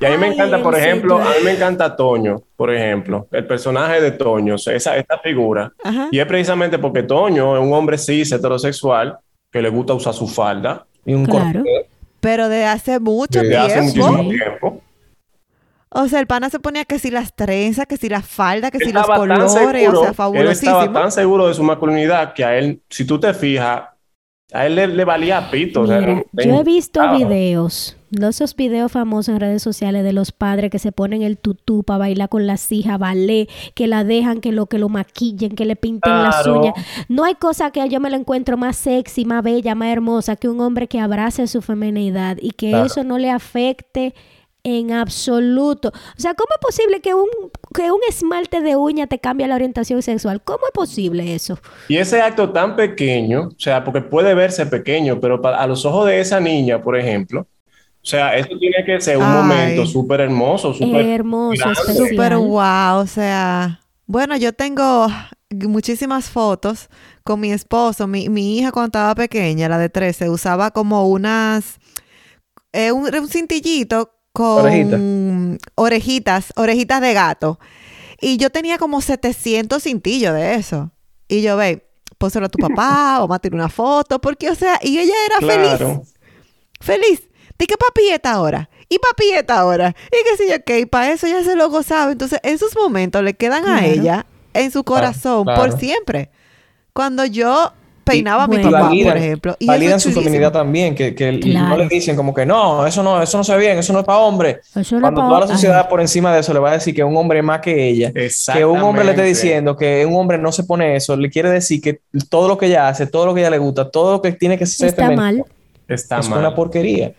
Y a mí me Ay, encanta, por ejemplo, a mí me encanta Toño, por ejemplo, el personaje de Toño, esa, esta figura. Ajá. Y es precisamente porque Toño es un hombre cis, heterosexual, que le gusta usar su falda. Y un Claro. corte. Pero de hace mucho Desde hace tiempo. muchísimo tiempo. O sea, el pana se ponía que si las trenzas, que si la falda, que si los colores, seguro, o sea, él estaba fabulosísimo. tan seguro de su masculinidad que a él, si tú te fijas, a él le, le valía pito. o sea, Mira, no- yo he visto Ah, videos, de esos videos famosos en redes sociales de los padres que se ponen el tutú para bailar con las hijas, ballet, que la dejan, que lo que lo maquillen, que le pinten las uñas. No hay cosa que yo me lo encuentro más sexy, más bella, más hermosa que un hombre que abrace su feminidad y que Claro. eso no le afecte en absoluto. O sea, ¿cómo es posible que un, que un esmalte de uña te cambie la orientación sexual? ¿Cómo es posible eso? Y ese acto tan pequeño, o sea, porque puede verse pequeño, pero a los ojos de esa niña, por ejemplo, o sea, eso tiene que ser un Ay. momento súper hermoso, súper Hermoso. Súper wow, o sea, bueno, yo tengo muchísimas fotos con mi esposo. Mi, mi hija cuando estaba pequeña, la de 13, usaba como unas, eh, un, un cintillito con Orejita. orejitas, orejitas de gato. Y yo tenía como 700 cintillos de eso. Y yo, ve, póselo a tu papá, vamos a tirar una foto, porque, o sea, y ella era Claro. feliz feliz. ¿De qué papi está ahora? ¿Y papi está ahora? Y qué sé yo qué, y para eso ya se lo gozaba. Entonces, esos momentos le quedan a ella en su corazón claro. por siempre. Cuando yo peinaba a mi papá, Validan- por ejemplo. Y validan su feminidad también, que, que el- Claro. no le dicen como que no, eso no, eso no se ve bien, eso no es para hombre. Eso no Cuando toda la Ajá. sociedad por encima de eso le va a decir que un hombre es más que ella, que un hombre le esté diciendo que un hombre no se pone eso, le quiere decir que todo lo que ella hace, todo lo que ella le gusta, todo lo que tiene que ser Está femenino, mal. Está es mal. una porquería.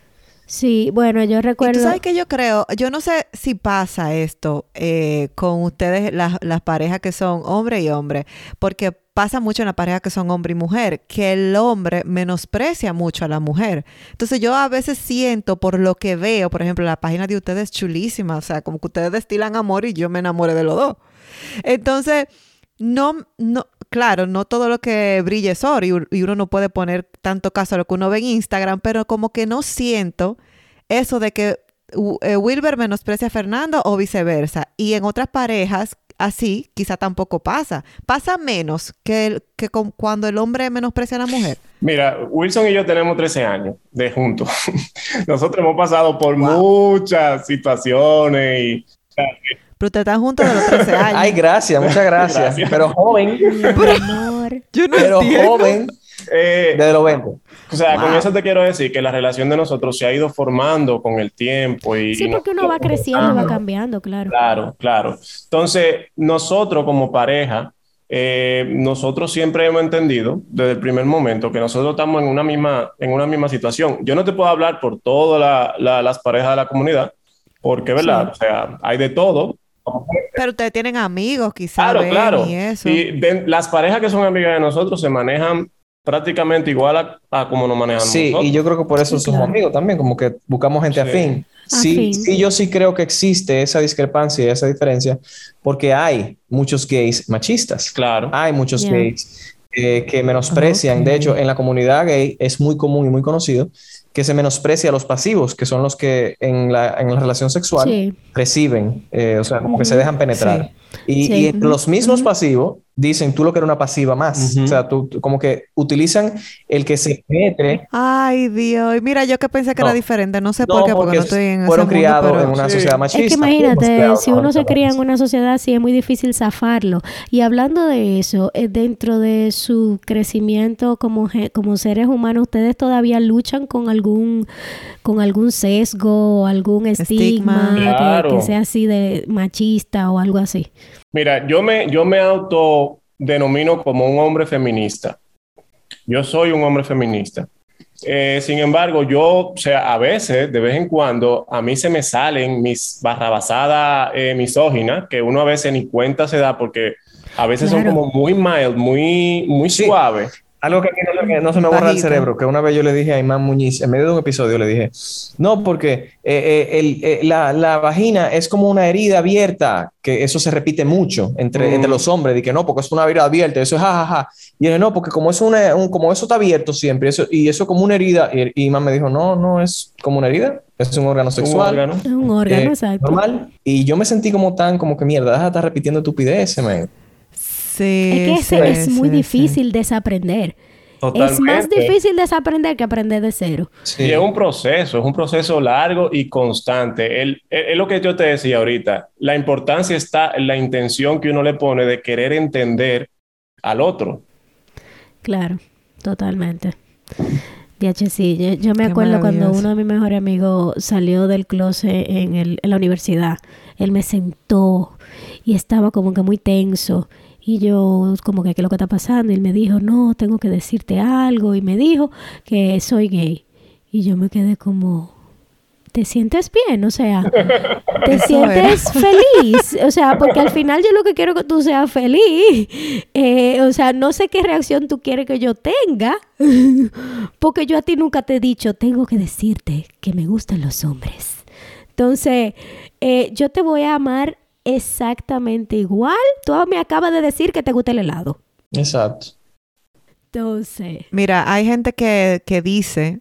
Sí, bueno, yo Y recuerdo. tú sabes que yo creo, yo no sé si pasa esto eh, con ustedes, las, las parejas que son hombre y hombre, porque pasa mucho en las parejas que son hombre y mujer, que el hombre menosprecia mucho a la mujer. Entonces yo a veces siento por lo que veo, por ejemplo, la página de ustedes es chulísima, o sea, como que ustedes destilan amor y yo me enamoré de los dos. Entonces, no, no, claro, no todo lo que brilla es oro y, uno no puede poner tanto caso a lo que uno ve en Instagram, pero como que no siento eso de que eh, Wilber menosprecia a Fernando o viceversa. Y en otras parejas, así, quizá tampoco pasa. Pasa menos que, el- que con- cuando el hombre menosprecia a la mujer. Mira, Wilson y yo tenemos 13 años de juntos. Nosotros hemos pasado por muchas situaciones y Pero ustedes están juntos de los 13 años. Ay, gracias, muchas gracias. Gracias. Pero joven, Mi amor. yo no pero entiendo. joven eh, desde los 20. o sea, con Wow. eso te quiero decir que la relación de nosotros se ha ido formando con el tiempo y Sí, porque uno va creciendo y va cambiando, claro. Claro, claro. Entonces, nosotros como pareja, eh, nosotros siempre hemos entendido desde el primer momento que nosotros estamos en una misma, en una misma situación. Yo no te puedo hablar por todas la- la- las parejas de la comunidad, porque, ¿verdad? O sea, hay de todo. Pero ustedes tienen amigos, quizás. Claro, claro. Y eso. Y de- las parejas que son amigas de nosotros se manejan prácticamente igual a, a como nos manejamos Sí, nosotros. y yo creo que por eso Sí, somos claro. amigos también, como que buscamos gente Sí. afín. Sí, sí, yo sí creo que existe esa discrepancia y esa diferencia, porque hay muchos gays machistas. Claro. Hay muchos gays eh, que menosprecian. De hecho, en la comunidad gay es muy común y muy conocido que se menosprecia a los pasivos, que son los que en la, en la relación sexual Sí. reciben, eh, o sea, como que se dejan penetrar. Y, Sí. y entre los mismos pasivos dicen, tú lo que eres una pasiva más. O sea, tú, tú- como que utilizan el que se penetre. Ay, Dios. Y mira, yo que pensé que era diferente. No sé No, por qué, porque porque no estoy en ese fueron mundo, criados pero- en una Sí. sociedad Es machista. que imagínate, criados si uno se cría en base. una sociedad así, es muy difícil zafarlo. Y hablando de eso, eh, dentro de su crecimiento como, como seres humanos, ¿ustedes todavía luchan con algún, con algún sesgo, algún estigma, Estigma. que- Claro. que, sea así de machista o algo así? Mira, yo me, yo me autodenomino como un hombre feminista. Yo soy un hombre feminista. Eh, sin embargo, yo, o sea, a veces, de vez en cuando, a mí se me salen mis barrabasadas eh, misóginas, que uno a veces ni cuenta se da porque a veces son Claro. como muy mild, muy, muy Sí. suave. Algo que no, se me- no se me borra el Bajito. cerebro, que una vez yo le dije a Imán Muñiz, en medio de un episodio le dije, no, porque eh, eh, el- eh, la, la vagina es como una herida abierta, que eso se repite mucho entre, Mm. entre los hombres, de que no, porque es una herida abierta, eso es jajaja. Y yo dije, no, porque como, es una, un- como eso está abierto siempre, eso, y eso como una herida, y, y Imán me dijo, no, no es como una herida, es un órgano Un sexual. órgano. Es un órgano, eh, exacto. normal. Y yo me sentí como tan, como que mierda, deja de estar repitiendo estupideces, man. Sí, Es que ese sí, es muy sí, sí. difícil desaprender. Es más Totalmente. difícil desaprender que aprender de cero. Sí. Y es un proceso, es un proceso largo y constante. El- Es lo que yo te decía ahorita. La importancia está en la intención que uno le pone de querer entender al otro. Claro, totalmente. Sí, yo, yo me Qué acuerdo cuando uno de mis mejores amigos salió del closet en, el, en la universidad. Él me sentó y estaba como que muy tenso. Y yo, como que, ¿qué es lo que está pasando? Y él me dijo, no, tengo que decirte algo. Y me dijo que soy gay. Y yo me quedé como, ¿te sientes bien? O sea, ¿te Eso sientes feliz? O sea, porque al final yo lo que quiero es que tú seas feliz. Eh, o sea, no sé qué reacción tú quieres que yo tenga. Porque yo a ti nunca te he dicho, tengo que decirte que me gustan los hombres. Entonces, eh, yo te voy a amar exactamente igual. Tú me acabas de decir que te gusta el helado. Exacto. Entonces, Mira, hay gente que, que dice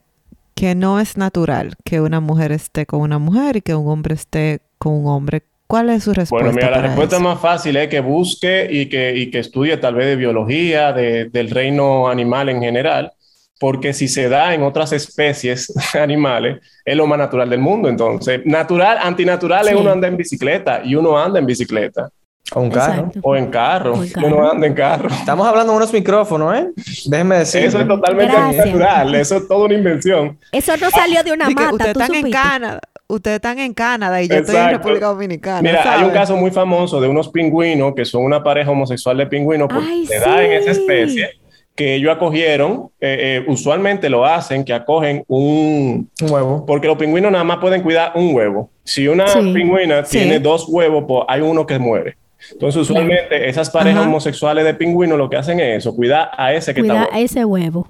que no es natural que una mujer esté con una mujer y que un hombre esté con un hombre. ¿Cuál es su respuesta? Bueno, mira, la para respuesta eso? más fácil es que busque y que, y que estudie tal vez de biología, de- del reino animal en general, porque si se da en otras especies animales, es lo más natural del mundo. Entonces, natural, antinatural es Sí. uno anda en bicicleta y uno anda en bicicleta O un carro. exacto. o en carro, O en y carro. uno anda en carro. Estamos hablando de unos micrófonos, ¿eh? Déjenme decir. Eso es totalmente Gracias. antinatural, eso es toda una invención. Eso no salió de una mata, ustedes están en. Canadá, ustedes están en Canadá y yo estoy en. República Dominicana. Mira, hay un caso muy famoso de unos pingüinos que son una pareja homosexual de pingüinos porque Ay, se da en esa sí. especie que ellos acogieron, eh, eh, usualmente lo hacen, que acogen un... Un huevo. Porque los pingüinos nada más pueden cuidar un huevo. Si una Sí. pingüina Sí. tiene dos huevos, pues hay uno que muere. Entonces, usualmente esas parejas Ajá. homosexuales de pingüinos lo que hacen es eso, cuidar a ese que Cuida está muerto. ese huevo.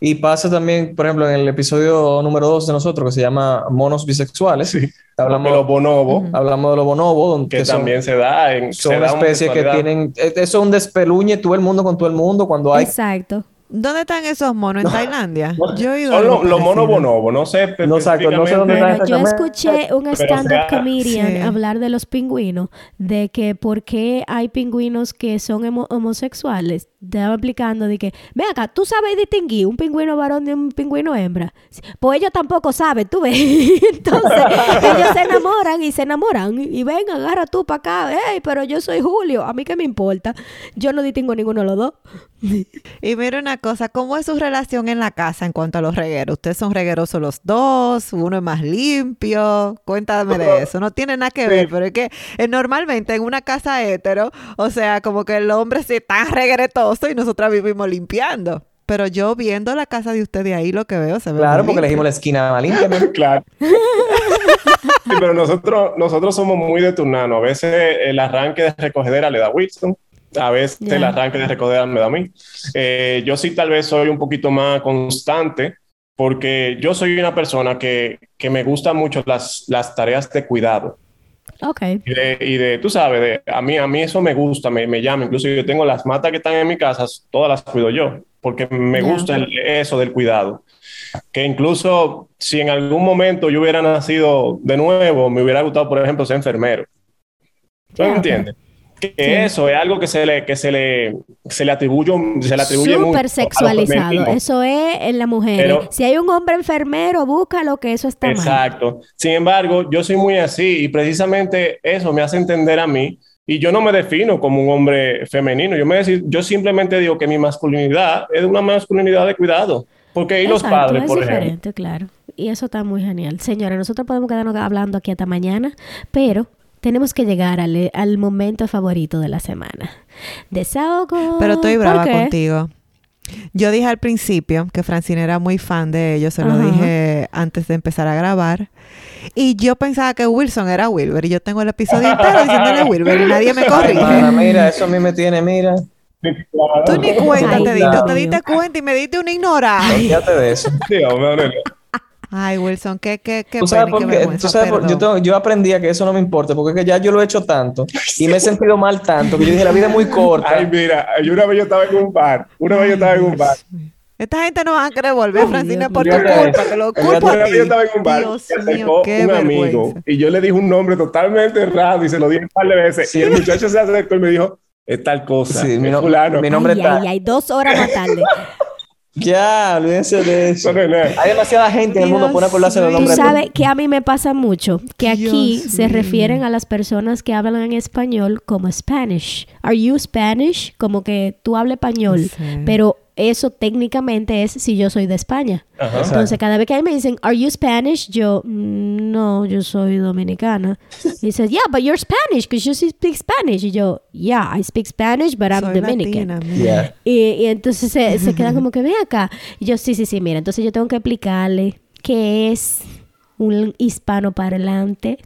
Y pasa también, por ejemplo, en el episodio número 2 de nosotros, que se llama Monos Bisexuales. Sí. Hablamos, Porque los bonobos, hablamos de los bonobos, donde- que, que son, también se da en... son se una da especie que tienen... eh, Eso es un despeluñe todo el mundo con todo el mundo cuando hay... Exacto. ¿Dónde están esos monos? ¿En Tailandia? Yo he oído Son los, los monos bonobos, no sé No, no sé dónde específicamente- está Bueno, yo escuché un stand-up sea, comedian sí. hablar de los pingüinos, de que por qué hay pingüinos que son homo- homosexuales. Estaba explicando de que, ven acá, tú sabes distinguir un pingüino varón de un pingüino hembra. Pues ellos tampoco saben, tú ves. Entonces, ellos se enamoran y se enamoran. Y ven, agarra tú para acá. Ey, pero yo soy Julio, a mí qué me importa. Yo no distingo ninguno de los dos. Y mira una cosa, ¿cómo es su relación en la casa en cuanto a los regueros? ¿Ustedes son reguerosos los dos? ¿Uno es más limpio? Cuéntame de eso. No tiene nada que ver, pero es que eh, normalmente en una casa hetero, o sea, como que el hombre sí está regretoso y nosotras vivimos limpiando. Pero yo viendo la casa de usted de ahí, lo que veo se ve Claro, porque elegimos la esquina más limpia. ¿no? Claro. Sí, pero nosotros, nosotros somos muy de turnano. A veces el arranque de recogedera le da Wilson, a veces Ya. el arranque de recogedera me da a mí. Eh, yo sí tal vez soy un poquito más constante porque yo soy una persona que, que me gustan mucho las, las tareas de cuidado. Ok. Y de, y de, tú sabes, de, a, mí, a mí eso me gusta, me, me llama. Incluso yo tengo las matas que están en mi casa, todas las cuido yo, porque me Ya. gusta el- eso del cuidado. Que incluso si en algún momento yo hubiera nacido de nuevo, me hubiera gustado, por ejemplo, ser enfermero. ¿Tú Ya, me entiendes? Que Sí. eso es algo que se le, que se le, se le atribuye, se le atribuye Súper sexualizado. Eso es en la mujer. Pero- si hay un hombre enfermero, búscalo que eso está mal. Exacto. Sin embargo, yo soy muy así y precisamente eso me hace entender a mí y yo no me defino como un hombre femenino. Yo, me deci- yo simplemente digo que mi masculinidad es una masculinidad de cuidado. Porque y los padres, es por ejemplo. claro. Y eso está muy genial. Señora, nosotros podemos quedarnos hablando aquí hasta mañana, pero tenemos que llegar al, al momento favorito de la semana. Desahogo. Pero estoy ¿Por brava contigo. Yo dije al principio que Francine era muy fan de ellos, se lo Ajá. dije antes de empezar a grabar. Y yo pensaba que Wilson era Wilber. Y yo tengo el episodio entero diciéndole Wilber y nadie me Ay, corrige. mana, mira, eso a mí me tiene, mira. Tú ni cuenta Ay, te diste, te diste cuenta y me diste una ignorada. Olvídate de eso. Sí, hombre, Ay, Wilson, qué, qué, qué ¿Tú sabes y por qué ¿Tú sabes por- yo, tengo- yo aprendí a que eso no me importa, porque es que ya yo lo he hecho tanto y me he sentido mal tanto que yo dije, la vida es muy corta. Ay, mira, yo una vez yo estaba en un bar, una vez yo estaba en un bar, Esta gente no va a querer volver, Dios por tu culpa. Te lo culpo a ti. yo estaba en un bar, Dios se mío, acercó un amigo vergüenza. y yo le dije un nombre totalmente errado y se lo dije un par de veces. Sí. Y el muchacho se acercó y me dijo, es tal cosa, Sí, mi, no- fulano. mi nombre ay, está. ay, ay, dos horas más tarde. Ya, olvídense de eso. No, no, no. Hay demasiada gente en el mundo por acordarse los. Tú nombres. de- sabes que a mí me pasa mucho, que aquí Dios se mío. refieren a las personas que hablan en español como Spanish. Are you Spanish? Como que tú hablas español, Sí. pero eso técnicamente es si yo soy de España. Ajá, Entonces, cada vez que a mí me dicen, ¿Are you Spanish? Yo, "Mm, no, yo soy dominicana. Y dice, Yeah, but you're Spanish because you speak Spanish. Y yo, Yeah, I speak Spanish, but I'm Soy Dominican. latina, mira. Yeah. Y, y entonces se, se queda como que ven acá. Y yo, sí, sí, sí, mira. Entonces yo tengo que explicarle qué es un hispano parlante.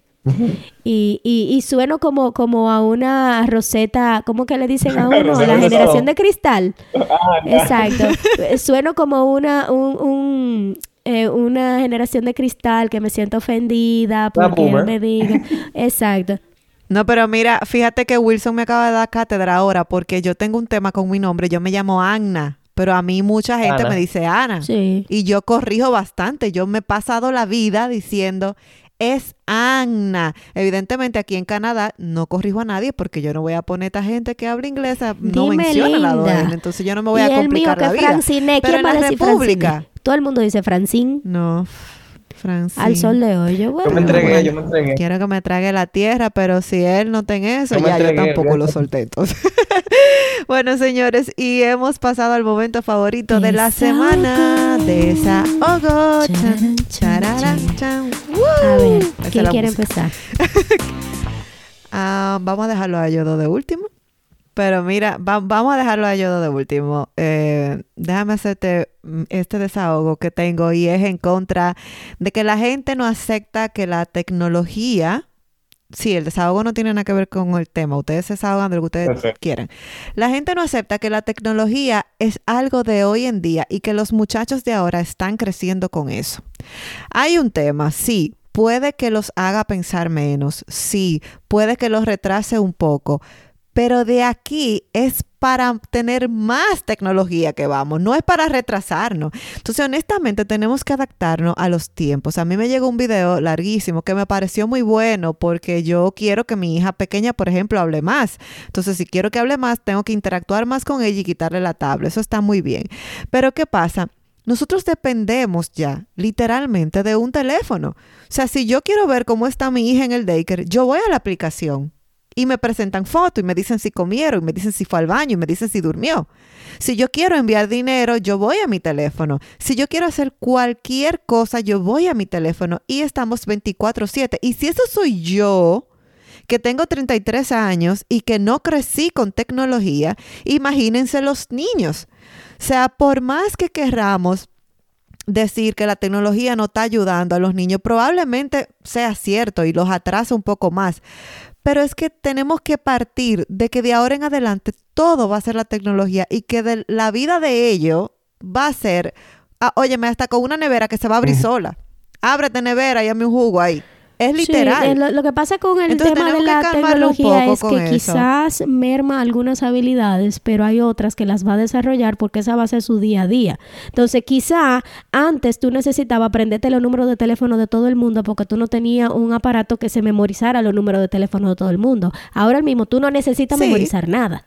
Y, y, y sueno como, como a una roseta, ¿cómo que le dicen a uno? La generación de cristal. Exacto. Eh, Sueno como una, un, un, eh, una generación de cristal que me siento ofendida porque él me diga. Exacto. No, pero mira, fíjate que Wilson me acaba de dar cátedra ahora porque yo tengo un tema con mi nombre. Yo me llamo Anna, pero a mí mucha gente Ana. me dice Ana. Sí. Y yo corrijo bastante. Yo me he pasado la vida diciendo es Anna. Evidentemente aquí en Canadá no corrijo a nadie porque yo no voy a poner a esta gente que habla inglés, no Dime, menciona la doble. Entonces yo no me voy y a el mío complicar que la vida. Francine, Pero ¿quién en la República. Francine? Todo el mundo dice Francine. No, Francine. Al sol de hoy. Yo, bueno, Yo me entregué, bueno. yo me entregué. Quiero que me trague la tierra, pero si él no tiene eso, Yo me ya yo entregué, tampoco lo olvídate. solté entonces. bueno, señores, y hemos pasado al momento favorito de la semana. Desahogo. Chan, Charan, chararán, chan, chan. A ver, ¿quién quiere música. empezar? Ah, vamos a dejarlo a Yodo de último. Pero mira, va- vamos a dejarlo a Yodo de último. Eh, déjame hacerte mm, este desahogo que tengo y es en contra de que la gente no acepta que la tecnología... Sí, el desahogo no tiene nada que ver con el tema. Ustedes se desahogan de lo que ustedes Perfecto. quieran. La gente no acepta que la tecnología es algo de hoy en día y que los muchachos de ahora están creciendo con eso. Hay un tema, sí, puede que los haga pensar menos, sí, puede que los retrase un poco, pero de aquí es para tener más tecnología que vamos, no es para retrasarnos. Entonces, honestamente, tenemos que adaptarnos a los tiempos. A mí me llegó un video larguísimo que me pareció muy bueno porque yo quiero que mi hija pequeña, por ejemplo, hable más. Entonces, si quiero que hable más, tengo que interactuar más con ella y quitarle la tabla. Eso está muy bien. Pero, ¿qué pasa? Nosotros dependemos ya, literalmente, de un teléfono. O sea, si yo quiero ver cómo está mi hija en el daycare, yo voy a la aplicación y me presentan fotos y me dicen si comieron, y me dicen si fue al baño y me dicen si durmió. Si yo quiero enviar dinero, yo voy a mi teléfono. Si yo quiero hacer cualquier cosa, yo voy a mi teléfono y estamos 24/7. Y si eso soy yo, que tengo 33 años y que no crecí con tecnología, imagínense los niños. Sea, por más que querramos decir que la tecnología no está ayudando a los niños, probablemente sea cierto y los atrasa un poco más. Pero es que tenemos que partir de que de ahora en adelante todo va a ser la tecnología y que de la vida de ellos va a ser, ah, óyeme, hasta con una nevera que se va a abrir sola. Ábrete nevera y hazme un jugo ahí. Es literal. eh, lo, lo que pasa con el Entonces, tema de que la tecnología es que eso. quizás merma algunas habilidades, pero hay otras que las va a desarrollar porque esa va a ser su día a día. Entonces, quizá antes tú necesitabas aprenderte los números de teléfono de todo el mundo porque tú no tenías un aparato que se memorizara los números de teléfono de todo el mundo. Ahora mismo tú no necesitas Sí. memorizar nada.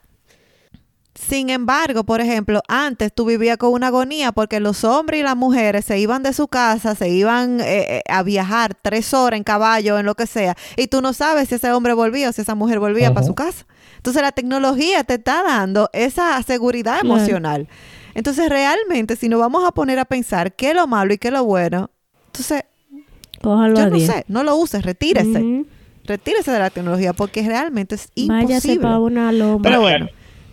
Sin embargo, por ejemplo, antes tú vivías con una agonía porque los hombres y las mujeres se iban de su casa, se iban eh, eh, a viajar tres horas en caballo, en lo que sea, y tú no sabes si ese hombre volvía o si esa mujer volvía para su casa. Entonces la tecnología te está dando esa seguridad Claro. emocional. Entonces realmente si nos vamos a poner a pensar qué es lo malo y qué es lo bueno, entonces Cójalo yo a no 10. sé, no lo uses, retírese. Retírese de la tecnología porque realmente es imposible. Váyase para una loma. Pero bueno,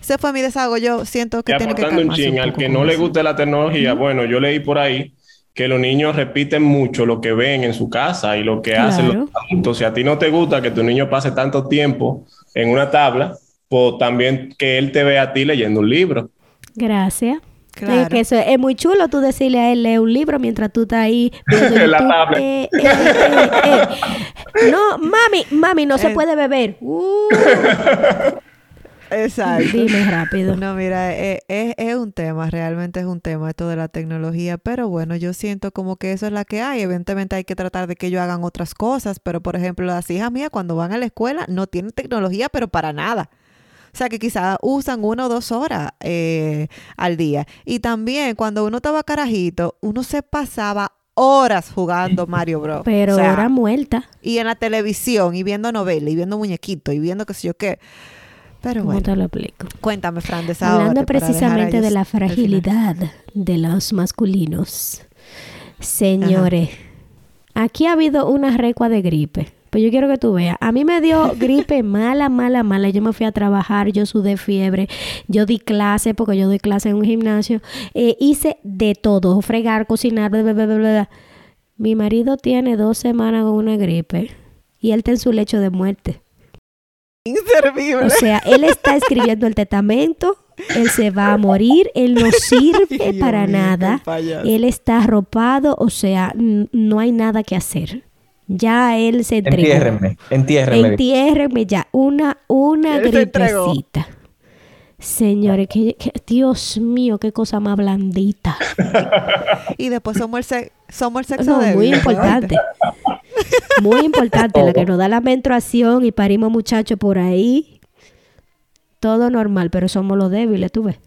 ese fue mi desahogo. Yo siento que Y tiene que un al que no le guste la tecnología, bueno, yo leí por ahí que los niños repiten mucho lo que ven en su casa y lo que hacen los adultos. Si a ti no te gusta que tu niño pase tanto tiempo en una tabla, pues también que él te vea a ti leyendo un libro. Gracias. Claro. Es que eso es muy chulo tú decirle a él lee un libro mientras tú estás ahí En la tablet. Eh, eh, eh, eh. No, mami, mami, no se puede beber. Uh, Exacto. dime rápido. No, mira, eh, es, es un tema, realmente es un tema esto de la tecnología, pero bueno, yo siento como que eso es la que hay. Evidentemente hay que tratar de que ellos hagan otras cosas, pero por ejemplo, las hijas mías cuando van a la escuela no tienen tecnología, pero para nada. O O sea que quizás usan una o dos horas eh, al día. Y también cuando uno estaba carajito, uno se pasaba horas jugando Mario Bros. Pero O sea, era muerta. y en la televisión, y viendo novelas, y viendo muñequitos, y viendo qué sé yo qué. Pero ¿Cómo bueno, te lo explico? cuéntame, Fran, desahógate Hablando precisamente de la fragilidad de los masculinos. Señores, aquí ha habido una recua de gripe. Pues yo quiero que tú veas. A mí me dio gripe mala, mala, mala. Yo me fui a trabajar, yo sudé fiebre, yo di clase, porque yo doy clase en un gimnasio. Eh, hice de todo, fregar, cocinar, bla, bla, bla, bla. Mi marido tiene dos semanas con una gripe y él está en su lecho de muerte. Inservible. O sea, él está escribiendo el testamento, él se va a morir, él no sirve Dios para mío, nada, él está arropado, o sea, no hay nada que hacer. Ya él se entregó. Entiérrenme, entiérrenme. Entiérrenme ya, una, una gripecita. Señores, que, que- Dios mío, qué cosa más blandita. Y después somos el, se- somos el sexo No, débil. muy importante. Muy importante, la que nos da la menstruación y parimos muchachos por ahí. Todo normal, pero somos los débiles, tú ves.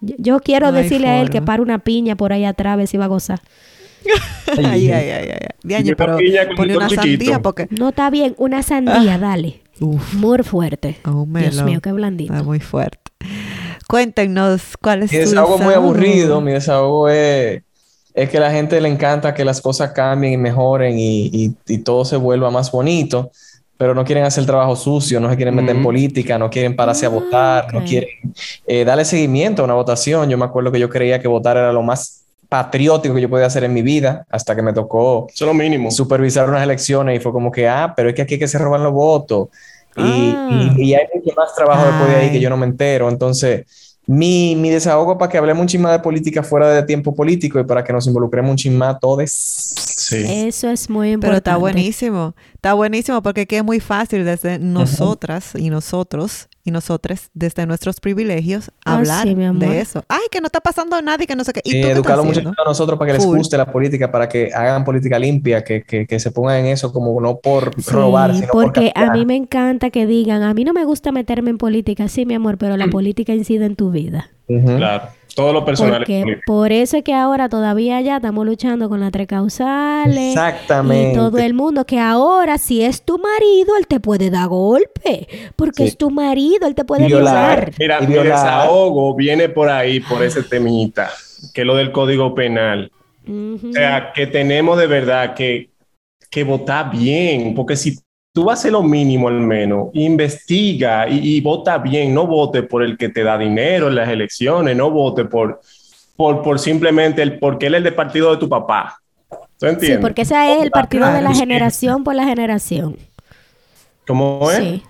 Yo, yo quiero No decirle a él que pare una piña por ahí atrás, a ver si va a gozar. Ay, ay, ay, ay. Diaño, pero un una chiquito. sandía porque... No está bien, una sandía, dale. Uf, Muy fuerte. Dios mío, qué blandito. Está muy fuerte. Cuéntenos cuál es Mi desahogo es muy aburrido. Mi desahogo es, es que a la gente le encanta que las cosas cambien y mejoren y, y- y todo se vuelva más bonito, pero no quieren hacer el trabajo sucio, no se quieren meter en Ujú. política, no quieren pararse a Ah, votar, ok. no quieren eh, darle seguimiento a una votación. Yo me acuerdo que yo creía que votar era lo más patriótico que yo podía hacer en mi vida, hasta que me tocó Eso es lo mínimo. supervisar unas elecciones y fue como que, ah, pero es que aquí es que se roban los votos. Y, Ah. y- y hay mucho más trabajo después de ahí que yo no me entero. Entonces, mi, mi desahogo para que hablemos un chisme de política fuera de tiempo político y para que nos involucremos un chisme a todos. Sí. Eso es muy importante. Pero está buenísimo. Está buenísimo porque aquí es muy fácil desde nosotras y nosotros y nosotros desde nuestros privilegios Ah, hablar sí, de eso. Ay, que no está pasando nada y que no sé qué. ¿Y qué educar a muchachos a nosotros para que les guste la política, para que hagan política limpia, que, que, que se pongan en eso como no por Sí, robar, sino por porque a mí me encanta que digan, a mí no me gusta meterme en política, sí, mi amor, pero la política incide en tu vida. Claro. Todo lo personal. Porque por eso es que ahora todavía ya estamos luchando con las tres causales. Exactamente. Y todo el mundo, que ahora si es tu marido, él te puede dar golpe. Porque Sí. es tu marido, él te puede Violar. violar. Mira, mi desahogo viene por ahí, por ese temita, que es lo del código penal. O sea, que tenemos de verdad que, que votar bien, porque si tú vas a hacer lo mínimo al menos, investiga y, y vota bien, no vote por el que te da dinero en las elecciones, no vote por, por, por simplemente el porque él es del partido de tu papá. ¿Tú entiendes? Sí, porque ese es el partido de la generación por la generación. ¿Cómo es? Sí.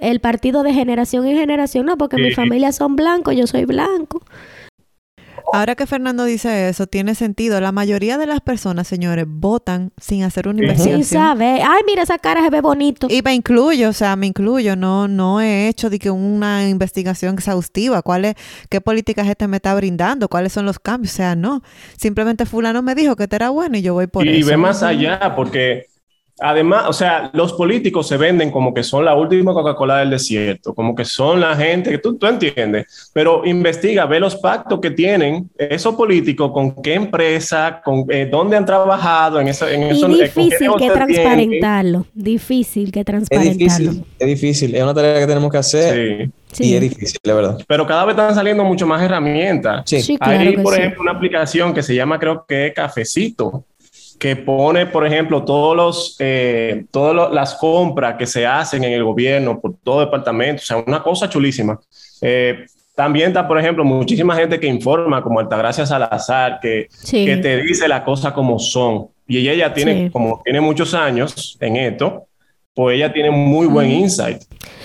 El partido de generación en generación, no, porque mi familia son blancos, yo soy blanco. Ahora que Fernando dice eso, tiene sentido. La mayoría de las personas, señores, votan sin hacer una investigación. Sin saber. Ay, mira, esa cara se ve bonito. Y me incluyo, o sea, me incluyo, no, no he hecho de que una investigación exhaustiva, cuál es, qué políticas este me está brindando, cuáles son los cambios, o sea, no. Simplemente fulano me dijo que este era bueno y yo voy por y eso. ve más allá, porque además, o sea, los políticos se venden como que son la última Coca-Cola del desierto, como que son la gente, que tú, tú entiendes, pero investiga, ve los pactos que tienen esos políticos, con qué empresa, con eh, dónde han trabajado, en eso. En Y eso eh, difícil que tienen. transparentarlo. Difícil que Es transparentarlo. difícil, es difícil. Es una tarea que tenemos que hacer Sí. y Sí. es difícil, la verdad. Pero cada vez están saliendo mucho más herramientas. Sí. Sí, claro Hay, por sí. ejemplo, una aplicación que se llama, creo que Cafecito, que pone, por ejemplo, todos los, eh, todas lo- las compras que se hacen en el gobierno por todo departamento. O sea, una cosa chulísima. Eh, también está, por ejemplo, muchísima gente que informa, como Altagracia Salazar, que, Sí. que te dice las cosas como son. Y ella ya tiene, Sí. como tiene muchos años en esto, pues ella tiene muy buen insight.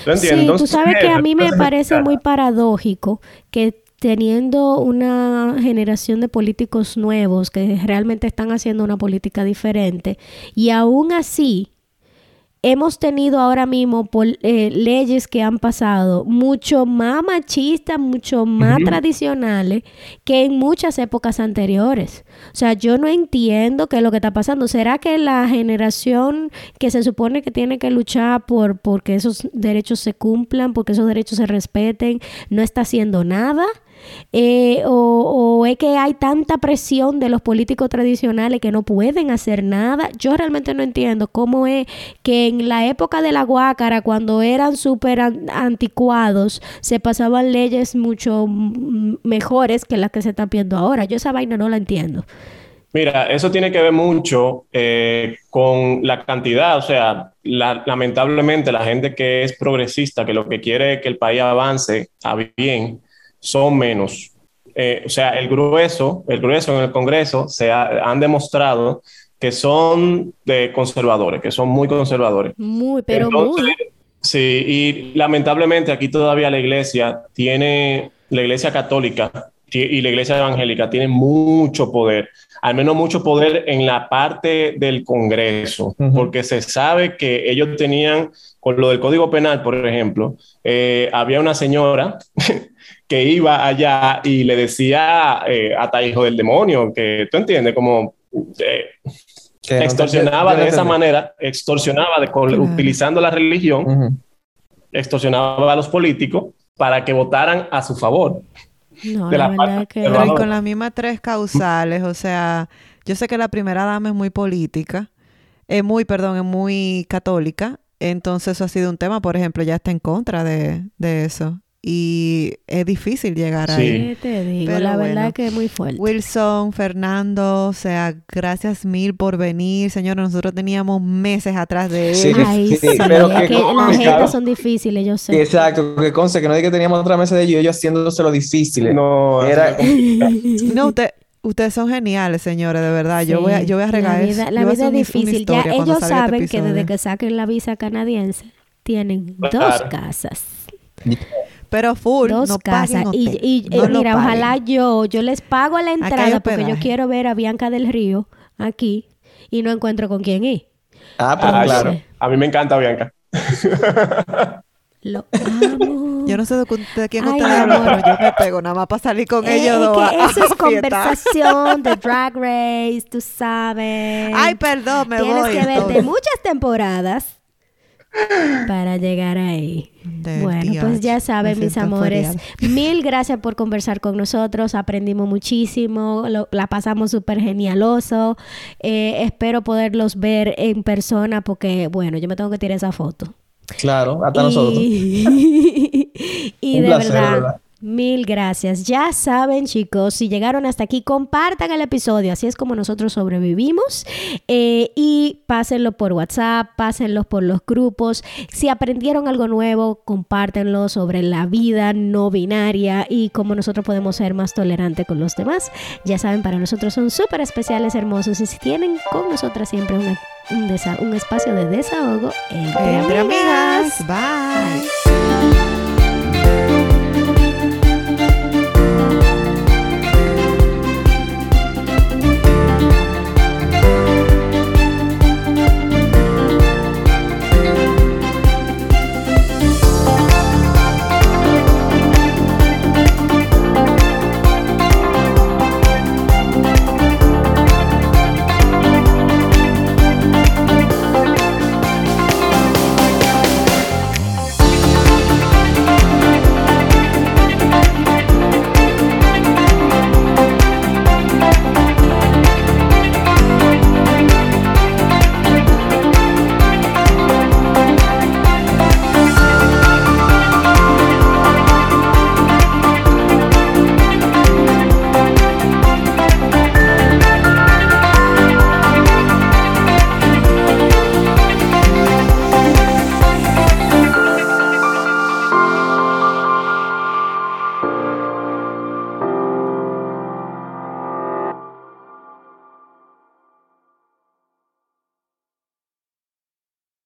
¿Tú entiendes? Sí, tú sabes que a mí me parece muy paradójico que teniendo una generación de políticos nuevos que realmente están haciendo una política diferente y aún así hemos tenido ahora mismo por, eh, leyes que han pasado mucho más machistas, mucho más tradicionales que en muchas épocas anteriores. O sea, yo no entiendo qué es lo que está pasando. ¿Será que la generación que se supone que tiene que luchar por porque esos derechos se cumplan, porque esos derechos se respeten, no está haciendo nada? Eh, o, es que hay tanta presión de los políticos tradicionales que no pueden hacer nada. Yo realmente no entiendo cómo es que en la época de la guácara, cuando eran súper anticuados, se pasaban leyes mucho mejores que las que se están viendo ahora. Yo esa vaina no la entiendo. Mira, eso tiene que ver mucho eh, con la cantidad, o sea, lamentablemente la gente que es progresista, que lo que quiere es que el país avance a bien, son menos. Eh, o sea, el grueso, el grueso en el Congreso se han demostrado que son de conservadores, que son muy conservadores. Muy, pero muy. Sí, y lamentablemente aquí todavía la iglesia tiene, la iglesia católica y la iglesia evangélica tiene mucho poder, al menos mucho poder en la parte del Congreso, porque se sabe que ellos tenían, con lo del Código Penal, por ejemplo, eh, había una señora que iba allá y le decía eh, hasta hijo del demonio, que tú entiendes, como eh, extorsionaba de esa manera, extorsionaba de, utilizando la religión, extorsionaba a los políticos para que votaran a su favor. No, la, verdad que... Pero con las mismas tres causales, o sea, yo sé que la primera dama es muy política, es muy, perdón, es muy católica, entonces eso ha sido un tema, por ejemplo, ya está en contra de, de eso y es difícil llegar ahí. Sí, te digo, la verdad que es muy fuerte. Wilson, Fernando, o sea, gracias mil por venir, señor. Nosotros teníamos meses atrás de él. Sí, Ay, sí, pero que, las agendas son difíciles, yo sé. Exacto, que conste que no dije que teníamos otra mesa de ellos, ellos haciéndose lo difícil. No, era... no, usted... Ustedes son geniales, señores, de verdad. yo voy a, yo voy a regalar La vida, la vida es difícil. Ya ellos este saben que desde que saquen la visa canadiense tienen dos casas. Pero full, Dos no casas. Y, eh, mira, ojalá yo, yo les pago la entrada porque yo quiero ver a Bianca del Río aquí y no encuentro con quién ir. Ah, pues claro. A mí me encanta Bianca. Lo amo. Yo no sé de, quién usted habla, pero yo me pego nada más para salir con eh, ellos dos. eso es conversación de Drag Race, tú sabes. Ay, perdón, me Tienes voy. Tienes que verte muchas temporadas para llegar ahí. Bueno, pues ya saben, mis amores, mil gracias por conversar con nosotros, aprendimos muchísimo, la pasamos súper genialoso, eh, espero poderlos ver en persona porque, bueno, yo me tengo que tirar esa foto. Claro, hasta nosotros. y de verdad Mil gracias. Ya saben, chicos, si llegaron hasta aquí, compartan el episodio. Así es como nosotros sobrevivimos. Eh, y pásenlo por WhatsApp, pásenlo por los grupos. Si aprendieron algo nuevo, compártenlo sobre la vida no binaria y cómo nosotros podemos ser más tolerantes con los demás. Ya saben, para nosotros son súper especiales, hermosos. Y si tienen con nosotras siempre un, un, espacio de desahogo entre, amigas. Bye.